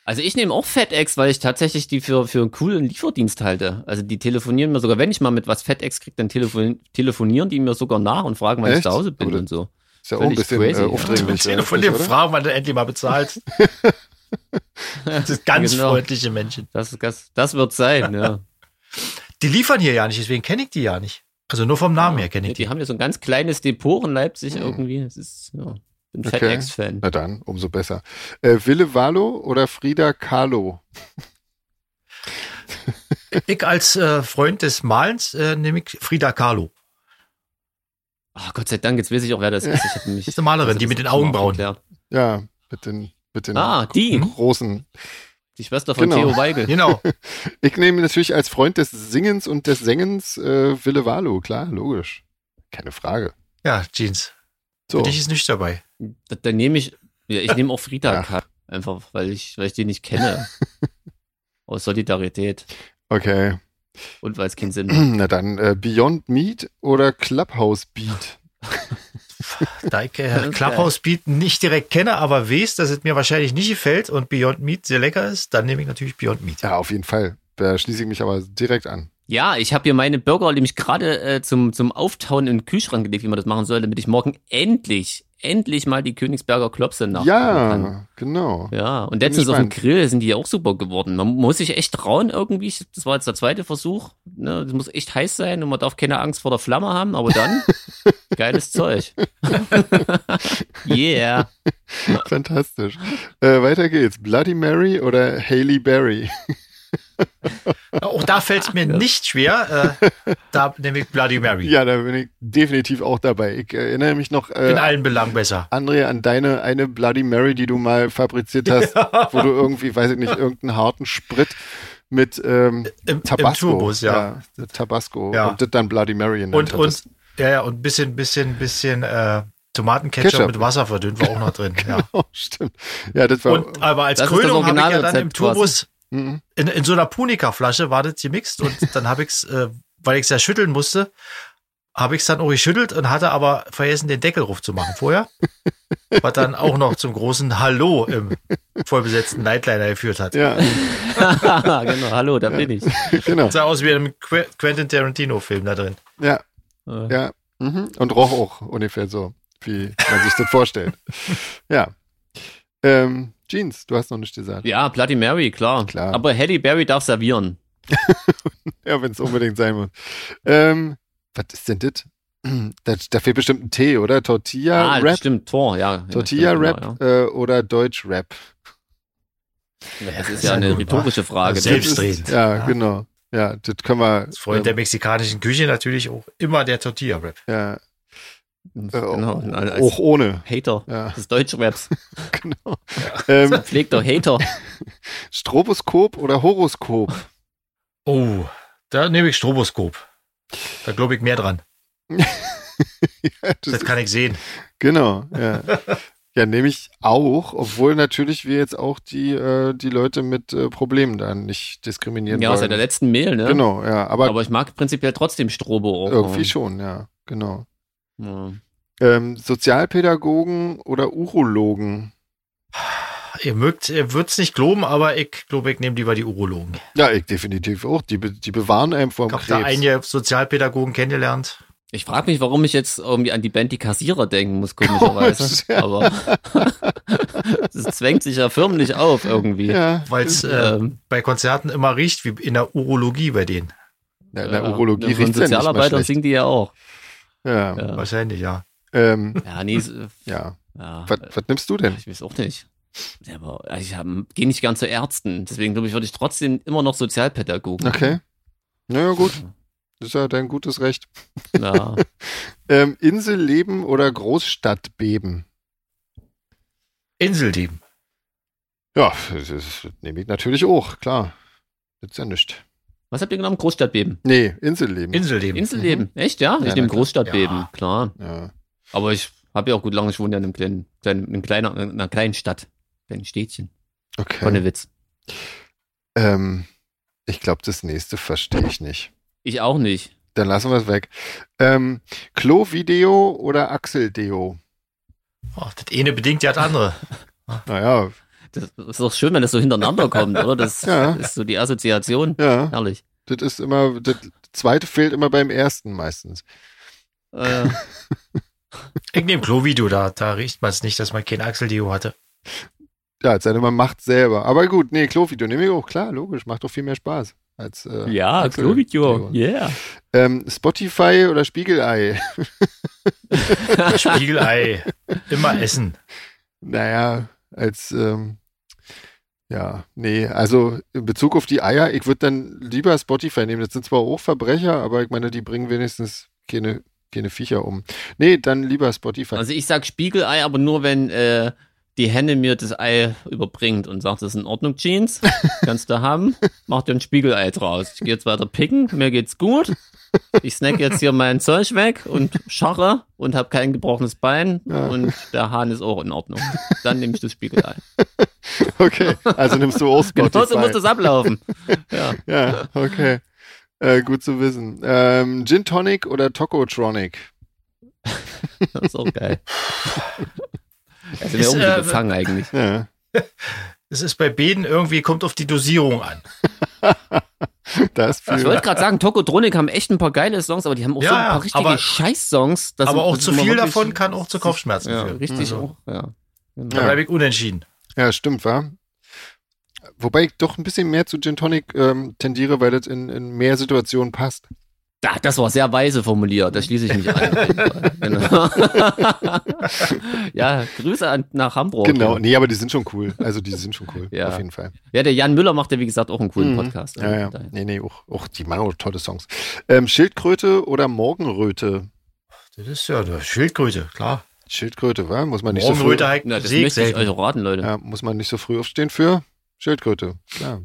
Also ich nehme auch FedEx, weil ich tatsächlich die für, für einen coolen Lieferdienst halte. Also die telefonieren mir sogar, wenn ich mal mit was FedEx kriege, dann telefon telefonieren die mir sogar nach und fragen, wann ich Echt? zu Hause bin Oder- und so. Ist ja auch ein bisschen crazy, äh, ja. aufdringlich. Telefon von eigentlich, dem? Fragen, wann du endlich mal bezahlst. Das sind ganz Genau. freundliche Menschen. Das, das, das wird sein, ja. Die liefern hier ja nicht, deswegen kenne ich die ja nicht. Also nur vom Namen her kenne Ja, ich die die. haben ja so ein ganz kleines Depot in Leipzig Hm. irgendwie. Das ist, ja, bin Okay. FedEx-Fan. Na dann, umso besser. Äh, Wille Valo oder Frida Kahlo? Ich als äh, Freund des Malens äh, nehme ich Frida Kahlo. Ah, Gott sei Dank, jetzt weiß ich auch, wer das ist. Ich hab mich, Das ist eine Malerin, also die mit den Augenbrauen. Ja, mit den, mit den Ah, die, großen. die Schwester von Genau. Theo Weigel. Genau. Ich nehme natürlich als Freund des Singens und des Sängens äh, Wille Valo, klar, logisch. Keine Frage. Ja, Jeans. So. Für dich ist nichts dabei. Da, dann nehme ich, ja, ich nehme auch Frida Ja. Kahlo. Einfach, weil ich, weil ich die nicht kenne. Aus Solidarität. Okay. Und weil es keinen Sinn macht. Na dann, äh, Beyond Meat oder Clubhouse Beat? Da ich äh, Clubhouse Beat nicht direkt kenne, aber weiß, dass es mir wahrscheinlich nicht gefällt und Beyond Meat sehr lecker ist, dann nehme ich natürlich Beyond Meat. Ja, auf jeden Fall. Da schließe ich mich aber direkt an. Ja, ich habe hier meine Burger nämlich gerade äh, zum, zum Auftauen in den Kühlschrank gelegt, wie man das machen soll, damit ich morgen endlich, endlich mal die Königsberger Klopse kann. Ja, genau. Ja, und letztens auf dem. Grill sind die auch super geworden. Man muss sich echt trauen irgendwie. Das war jetzt der zweite Versuch. Ne, das muss echt heiß sein und man darf keine Angst vor der Flamme haben, aber dann geiles Zeug. yeah. Fantastisch. Äh, weiter geht's. Bloody Mary oder Haley Berry? Auch da fällt es mir nicht schwer. Äh, da nehme ich Bloody Mary. Ja, da bin ich definitiv auch dabei. Ich erinnere mich noch, äh, In allen Belangen besser. André, an deine eine Bloody Mary, die du mal fabriziert hast, wo du irgendwie, weiß ich nicht, irgendeinen harten Sprit mit ähm, Im, Tabasco. Im Turbus, ja. ja Ja. Tabasco. Und das dann Bloody Mary genannt Und, und, ja, ja, und ein bisschen, bisschen, bisschen äh, Tomatenketchup Ketchup. mit Wasser verdünnt war auch noch drin. Ja. Oh, stimmt. Ja, das war. Und aber als Das Krönung habe ich ja dann im Turbus. In, in so einer Punika-Flasche war das gemixt und dann habe ich es, äh, weil ich es ja schütteln musste, habe ich es dann auch geschüttelt und hatte aber vergessen, den Deckel machen vorher. was dann auch noch zum großen Hallo im vollbesetzten Nightliner geführt hat. ja, genau, hallo, da bin ich. genau. Sah aus wie in einem Qu- Quentin Tarantino-Film da drin. Ja, Äh, ja. Mhm. Und roch auch ungefähr so, wie man sich das vorstellt. Ja. Ähm, Jeans, du hast noch nicht gesagt. Ja, Bloody Mary, klar. Klar. Aber Halle Berry darf servieren. Ja, wenn es unbedingt sein muss. Ähm, was ist denn das? Da, da fehlt bestimmt ein T, oder? Tortilla ah, Rap? stimmt, Tor, ja. Tortilla ja, Rap genau, äh, oder Deutsch Rap? ja. Das ist ja eine rhetorische Frage. Also Selbstredend. Das ja, Ja. genau. Ja, das können wir. Als Freund der mexikanischen Küche natürlich auch immer der Tortilla-Rap. ja, äh, Genau, als auch ohne. Hater Ja, des Deutschraps. genau. Ähm, Pflegter Hater. Stroboskop oder Horoskop? Oh, da nehme ich Stroboskop. Da glaube ich mehr dran. ja, Das das, kann ich sehen. genau, ja. Ja, nehme ich auch, obwohl natürlich wir jetzt auch die, äh, die Leute mit äh, Problemen dann nicht diskriminieren Ja, wollen. seit der letzten Mail, ne? Genau, ja, aber, Aber ich mag prinzipiell trotzdem Strobo auch. irgendwie schon, ja, genau. Ja. Ähm, Sozialpädagogen oder Urologen? Ihr mögt, ihr würd's nicht glauben, aber ich glaube, ich nehme lieber die Urologen. Ja, ich definitiv auch. Die, be- die bewahren einem vor Ich dem habe da Krebs. einige Sozialpädagogen kennengelernt. Ich frage mich, warum ich jetzt irgendwie an die Band Die Kassierer denken muss, komischerweise. Ja. Aber das zwängt sich ja förmlich auf irgendwie. ja, Weil es äh, Ähm, bei Konzerten immer riecht wie in der Urologie bei denen. ja, in der ja, Urologie riecht ja nicht mal Sozialarbeitern schlecht. singen die ja auch. Ja, Ja, Wahrscheinlich, ja. ähm, ja nee, ja. ja. Was, was nimmst du denn? Ich weiß auch nicht. Ja, aber also ich gehe nicht gern zu Ärzten. Deswegen glaube ich, würde ich trotzdem immer noch Sozialpädagogen. Okay. Naja, gut. Das ist ja dein gutes Recht. Ja. Ähm, Inselleben oder Großstadtbeben? Inselleben. Ja, das, das nehme ich natürlich auch, klar. Das ist ja nichts. Was habt ihr genommen? Großstadtbeben. Nee, Inselleben. Inselleben. Inseleben. Echt, ja? Ja, Ich nehme na klar. Großstadtbeben, Ja. klar. ja. Aber ich habe ja auch gut lange, ich wohne ja in einem kleinen, kleinen, in, kleiner, in einer kleinen Stadt. Kleinen Städtchen. Okay. Konnewitz. Ähm, ich glaube, das nächste verstehe ich nicht. Ich auch nicht. Dann lassen wir es weg. Ähm, Klo-Video oder Axel-Deo? Oh, das eine bedingt ja das andere. Naja, Das ist doch schön, wenn das so hintereinander kommt, oder? Das Ja. ist so die Assoziation. ja, Herrlich. das ist immer, das zweite fehlt immer beim ersten meistens. Äh, Ich nehme Klo-Video, da, da riecht man es nicht, dass man kein Achseldeo hatte. Ja, es sei denn, man macht selber. Aber gut, nee, Klovideo nehme ich auch, klar, logisch, macht doch viel mehr Spaß. Als, äh, ja, Axel- Klovideo. Yeah. Ähm, Spotify oder Spiegelei? Spiegelei. Immer essen. Naja, als, ähm, ja, nee, also in Bezug auf die Eier, ich würde dann lieber Spotify nehmen. Das sind zwar auch Verbrecher, aber ich meine, die bringen wenigstens keine, keine Viecher um. Nee, dann lieber Spotify. Also ich sag Spiegelei, aber nur wenn äh, die Henne mir das Ei überbringt und sagt, das ist in Ordnung, Jeans, kannst du haben, mach dir ein Spiegelei draus. Ich gehe jetzt weiter picken, mir geht's gut. Ich snack jetzt hier mein Zeug weg und scharre und habe kein gebrochenes Bein Ja. und der Hahn ist auch in Ordnung. Dann nehme ich das Spiegelei. Okay, also nimmst du auch Spotify. Genau so muss das ablaufen. Ja. Ja, okay. Äh, gut zu wissen. Ähm, Gin Tonic oder Tokotronic? Das ist auch geil. Also Ist, mir irgendwie äh, gefangen eigentlich. Ja. Es ist bei beiden irgendwie, kommt auf die Dosierung an. Da ist Ich wollte gerade sagen, Tokotronic haben echt ein paar geile Songs, aber die haben auch Ja, so ein ja, paar richtige Scheiß-Songs. Aber auch zu viel davon kann auch zu Kopfschmerzen Ja, führen. richtig Also, auch, ja. Genau. Da Ja. bleibe ich unentschieden. Ja, stimmt, wa? Wobei ich doch ein bisschen mehr zu Gin Tonic ähm, tendiere, weil das in, in mehr Situationen passt. Da, das war sehr weise formuliert, da schließe ich mich an. Genau. ja, Grüße an, nach Hamburg. Genau, nee, aber die sind schon cool. Also die sind schon cool, Ja. auf jeden Fall. Ja, der Jan Müller macht ja, wie gesagt, auch einen coolen Mhm. Podcast. Ja, ja. Daher. Nee, nee, auch, auch die machen auch tolle Songs. Ähm, Schildkröte oder Morgenröte? Das ist ja eine Schildkröte, klar. Schildkröte, wa? Muss man nicht so früh, Morgenröte Na, das möchte ich euch raten, Leute. ja, muss man nicht so früh aufstehen für? Schildkröte, klar.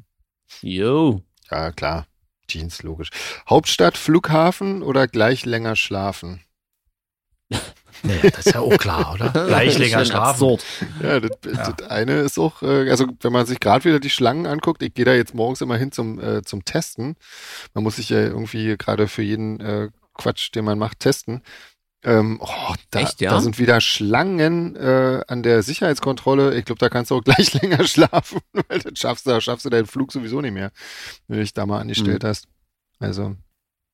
Yo. Ja, klar. Jeans, logisch. Hauptstadt, Flughafen oder gleich länger schlafen? Nee, das ist ja auch klar, oder? Gleich länger schlafen. Absurd. Ja, das, Ja. das eine ist auch, äh, also wenn man sich gerade wieder die Schlangen anguckt, ich gehe da jetzt morgens immer hin zum, äh, zum Testen. Man muss sich ja irgendwie gerade für jeden äh, Quatsch, den man macht, testen. Ähm, oh, da, Echt, ja? da sind wieder Schlangen äh, an der Sicherheitskontrolle. Ich glaube, da kannst du auch gleich länger schlafen, weil das schaffst du, da schaffst du deinen Flug sowieso nicht mehr, wenn du dich da mal angestellt hast. Also,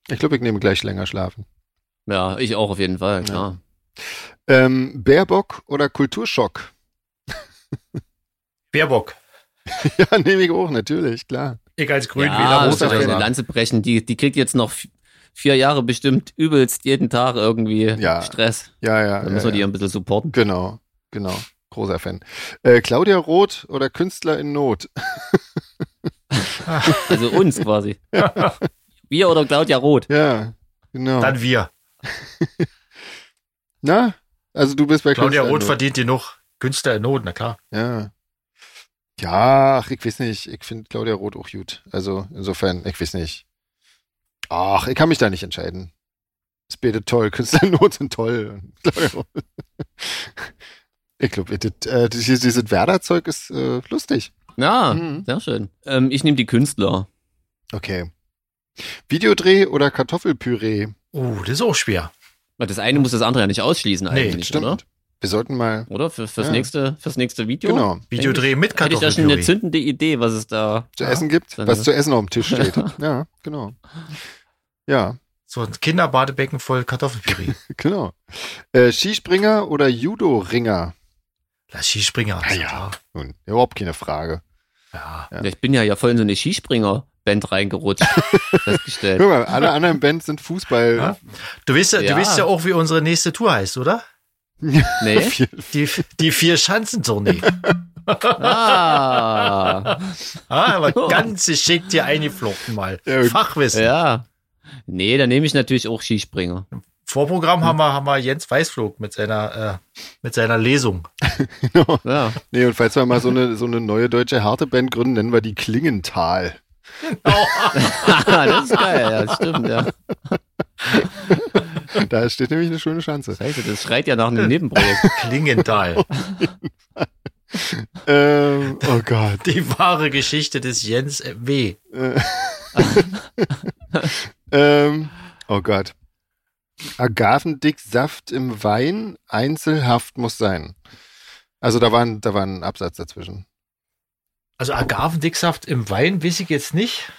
ich glaube, ich nehme gleich länger schlafen. Ja, ich auch auf jeden Fall, klar. Ähm, Baerbock oder Kulturschock? Baerbock. ja, nehme ich auch, natürlich, klar. Ich als Grünwähler Ja, muss ja eine. Lanze brechen. Die, die kriegt jetzt noch vier Jahre bestimmt übelst jeden Tag irgendwie Ja. Stress. Ja, ja. Da ja, müssen wir die ja. ein bisschen supporten. Genau, genau. Großer Fan. Äh, Claudia Roth oder Künstler in Not? Also uns quasi. Wir oder Claudia Roth. Ja, genau. Dann wir. Na, also du bist bei Claudia Künstler Roth verdient genug. Künstler in Not, na klar. Ja. Ja, ach, ich weiß nicht. Ich finde Claudia Roth auch gut. Also insofern, ich weiß nicht. Ach, ich kann mich da nicht entscheiden. Es betet toll. Künstler in Not sind toll. Ich glaube, äh, dieses, dieses Werder-Zeug ist äh, lustig. Ja, Mhm. sehr schön. Ähm, ich nehme die Künstler. Okay. Videodreh oder Kartoffelpüree? Uh, das ist auch schwer. Weil Das eine muss das andere ja nicht ausschließen Nee, eigentlich, Stimmt. oder? Wir sollten mal. Oder? Für, fürs, Ja. nächste, fürs nächste Video. Genau. Videodreh mit Hätte ich da schon eine zündende Idee, was es da. zu Ja, essen gibt, was zu essen auf dem Tisch steht. ja, genau. Ja, So ein Kinderbadebecken voll Kartoffelpüree. genau. Äh, Skispringer oder Judo-Ringer? Lass Skispringer. Ah, ja. Nun, überhaupt keine Frage. ja. Ja. Ich bin ja ja voll in so eine Skispringer-Band reingerutscht. festgestellt. Guck mal, alle anderen Bands sind Fußball. Ja. Du weißt ja, Ja. du weißt ja auch, wie unsere nächste Tour heißt, oder? Nee? Die, die vier Schanzentournee. Ah. Ah, aber ganz geschickt hier eingeflochten mal. Ja. Fachwissen. Ja. Nee, dann nehme ich natürlich auch Skispringer. Vorprogramm haben wir, haben wir Jens Weißflug mit seiner, äh, mit seiner Lesung. Ja. Nee, und falls wir mal so eine, so eine neue deutsche Härteband gründen, nennen wir die Klingental. das ist geil, ja, das stimmt, ja. Da steht nämlich eine schöne Chance. Scheiße, das schreit ja nach einem Nebenprojekt. Klingenthal. Ähm, oh Gott. Die wahre Geschichte des Jens W. Äh, ähm, oh Gott. Agavendicksaft im Wein, Einzelhaft muss sein. Also da war ein, da war ein Absatz dazwischen. Also Agavendicksaft im Wein weiß ich jetzt nicht.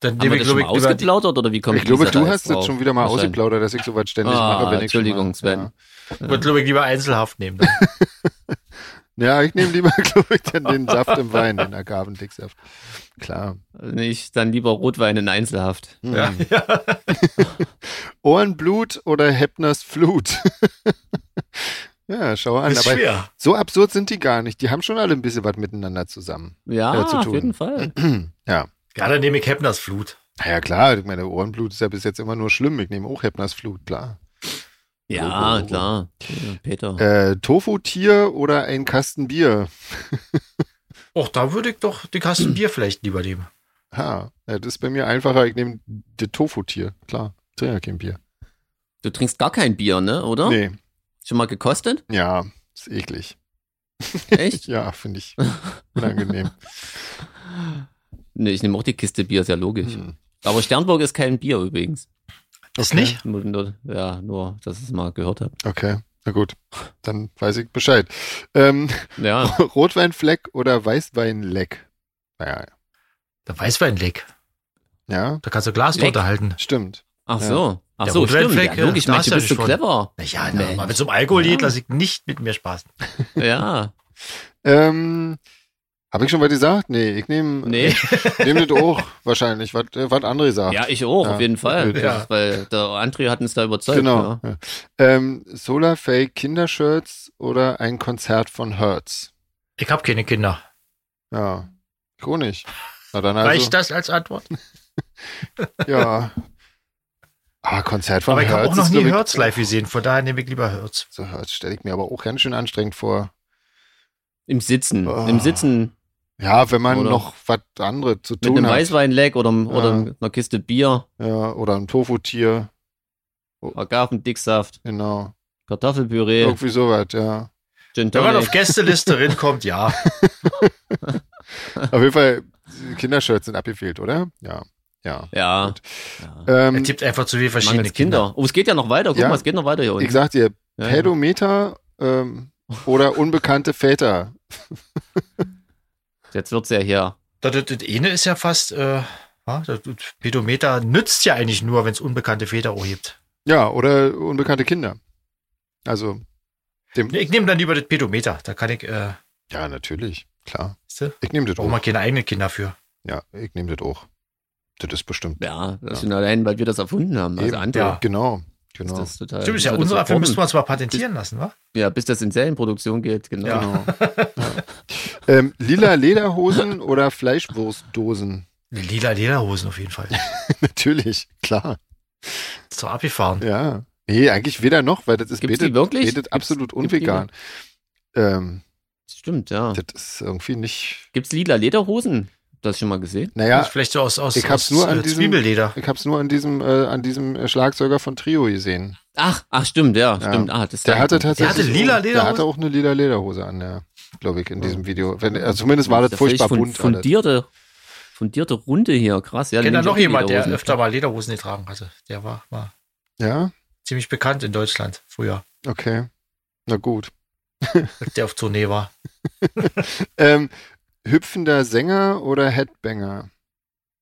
Dann Haben nehme wir ich, das schon glaube mal ich, ausgeplaudert oder wie kommt Ich glaube, du da hast jetzt schon wieder mal ausgeplaudert, dass ich sowas ständig Ah, mache. Wenn ich Entschuldigung, mal, Sven. ich würde, glaube ich, lieber Einzelhaft nehmen. Dann. Ja, ja ich nehme lieber, glaube ich, dann den Saft im Wein, den Agavendicksaft. Klar. Nicht, dann lieber Rotwein in Einzelhaft. Ja, ja. Ohrenblut oder Heppners Flut? ja, schau an. Ist Aber schwer. so absurd sind die gar nicht. Die haben schon alle ein bisschen was miteinander zusammen. Ja, Äh, zu auf jeden Fall. ja. Ja, dann nehme ich Heppners Flut. Na Ja, klar. Ich meine, Ohrenblut ist ja bis jetzt immer nur schlimm. Ich nehme auch Heppners Flut, klar. Ja, Logo. klar. Ja, Peter. Äh, Tofu-Tier oder ein Kasten Bier? Och, da würde ich doch die Kasten Bier vielleicht lieber nehmen. Ha, ja, das ist bei mir einfacher. Ich nehme das Tofu-Tier. Klar. Ich trinke ja kein Bier. Du trinkst gar kein Bier, ne? Oder? Nee. Schon mal gekostet? Ja, ist eklig. Echt? Ja, finde ich unangenehm. nee, ich nehme auch die Kiste Bier, ist ja logisch. Hm. Aber Sternburg ist kein Bier übrigens. Ist nicht? Nur, nur, ja, nur, dass ich es mal gehört habe. Okay, na gut. Dann weiß ich Bescheid. Ähm, Ja, Rotweinfleck oder Weißweinleck? Naja, Der Weißweinleck. ja, Da kannst du Glas Leck. drunter halten. stimmt. ach Ja. so. Ach Der so, stimmt. Rotweinfleck, Ja, logisch, Mensch, du bist so ja schon. clever. Naja, na, mal mit so einem Alkohollied Ja. lasse ich nicht mit mir Spaß. Ja, Ähm, habe ich schon was gesagt? Nee, ich nehme nee. nehm das auch wahrscheinlich, was äh, was andere sagt. Ja, ich auch, Ja. auf jeden Fall. Ja. Das, weil der André hat uns da überzeugt. genau. Ja. Ähm, Solarfake Kindershirts oder ein Konzert von Hertz? Ich habe keine Kinder. Ja, ich auch nicht. Na dann also, Reicht das als Antwort? ja. Ah, Konzert von Aber ich Hertz. habe auch noch nie Hertz live gesehen, von daher nehme ich lieber Hertz. So Hertz stelle ich mir aber auch ganz schön anstrengend vor. Im Sitzen. Oh. Im Sitzen Ja, wenn man Oder- noch was anderes zu mit tun einem hat. Weißweinleck oder, oder einer Kiste Bier, Ja, oder ein Tofu-Tier. Agavendicksaft, Genau. Kartoffelpüree, Irgendwie sowas, ja. Gin Wenn man auf. Gästeliste rinkommt, ja. Auf jeden Fall, Kindershirts sind abgefehlt, oder? Ja. Ja. Ja. Ja. Ähm, Es gibt einfach zu viele verschiedene Mangels Kinder. Oh, es geht ja noch weiter. Guck Ja. mal, es geht noch weiter hier unten. ich sag dir, Ja, ja. Pedometer ähm, oder unbekannte Väter. Jetzt wird's ja hier. Das, das, das eine ist ja fast, äh, ja, das, Pedometer nützt ja eigentlich nur, wenn es unbekannte Väter gibt. Ja, oder unbekannte Kinder. Also, dem, Nee, Ich nehme dann lieber das Pedometer. Da kann ich, äh, ja, natürlich, klar. weißt du, Ich nehme das braucht auch. man keine eigenen Kinder für. Ja, ich nehme das auch. Das ist bestimmt. Ja, das ist schon allein, weil wir das erfunden haben. Also Eben, ja. Genau, ist genau. Das total, Stimmt, ist ja das unsere, dafür müssten wir uns mal patentieren lassen, wa? Ja, bis das in Serienproduktion geht, genau. Ja. genau. ähm, lila Lederhosen oder Fleischwurstdosen? Lila Lederhosen auf jeden Fall. Natürlich, klar. Ist doch abgefahren. Ja. Nee, eigentlich weder noch, weil das ist Gibt's betet, wirklich? betet absolut unvegan. Ähm, Stimmt, ja. das ist irgendwie nicht. Gibt's lila Lederhosen? Das schon mal gesehen? Naja, Das ist vielleicht so aus, aus, ich hab's aus nur an äh, diesem- Zwiebelleder. ich hab's nur an diesem, äh, an diesem äh, Schlagzeuger von Trio gesehen. Ach, ach, stimmt, ja, Ja. stimmt. Ah, das Der hatte tatsächlich. hatte lila auch- Der Lederhose? hatte auch eine lila Lederhose an, ja. Glaube ich, in diesem Video. Wenn, also zumindest war das Ja, furchtbar völlig bunt. Fundierte, fundierte Runde hier, krass. Ja, Ich kenne da noch jemand, der öfter mal Lederhosen getragen hatte. Der war, war Ja, ziemlich bekannt in Deutschland früher, okay. Na gut. der auf Tournee war. Ähm, hüpfender Sänger oder Headbanger?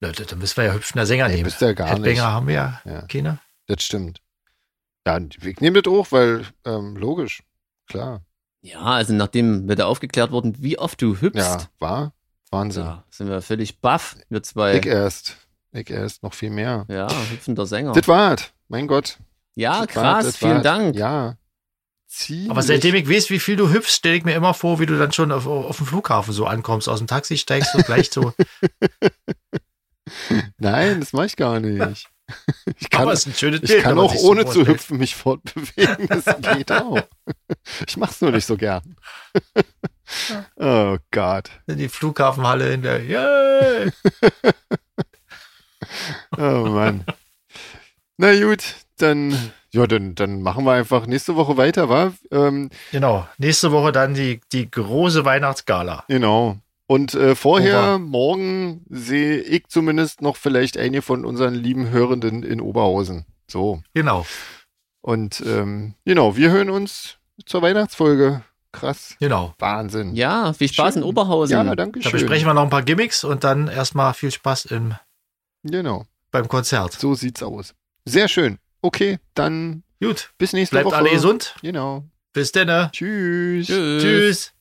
Ja, da da müssen wir ja hüpfender Sänger Nee, nehmen. bist ja gar Headbanger nicht. haben wir ja Ja, keine. das stimmt. Ja, ich nehme das auch, weil, ähm, logisch. Klar. Ja, also nachdem wir da aufgeklärt wurden, wie oft du hüpfst, Ja, war Wahnsinn. da sind wir völlig baff, wir zwei. Ich erst. Ich erst noch viel mehr. Ja, hüpfender Sänger. Das war's. Mein Gott. Ja, Das krass, vielen war's. Dank. Ja. Ziemlich. Aber seitdem ich weiß, wie viel du hüpfst, stelle ich mir immer vor, wie du dann schon auf, auf dem Flughafen so ankommst, aus dem Taxi steigst und gleich so. Nein, das mache ich gar nicht. Ich kann, Aber es ist ein schönes ich Bild, kann auch sich so ohne zu hüpfen mich fortbewegen. Das geht auch. Ich mach's nur nicht so gern. Oh Gott. In die Flughafenhalle in der. Yay! Oh Mann. Na gut, dann, ja, dann, dann machen wir einfach nächste Woche weiter, wa? Ähm, genau, nächste Woche dann die, die große Weihnachtsgala. Genau. Und äh, vorher, Ober. morgen, sehe ich zumindest noch vielleicht einige von unseren lieben Hörenden in Oberhausen. So. Genau. Und ähm, genau, wir hören uns zur Weihnachtsfolge. Krass. Genau. Wahnsinn. Ja, viel Spaß schön. in Oberhausen. Ja, danke schön. Da besprechen wir noch ein paar Gimmicks und dann erstmal viel Spaß im. Genau. Beim Konzert. So sieht's aus. Sehr schön. Okay, dann. Gut. Bis nächste Bleibt Woche. Bleibt alle gesund. Genau. Bis dann. Tschüss. Tschüss. Tschüss.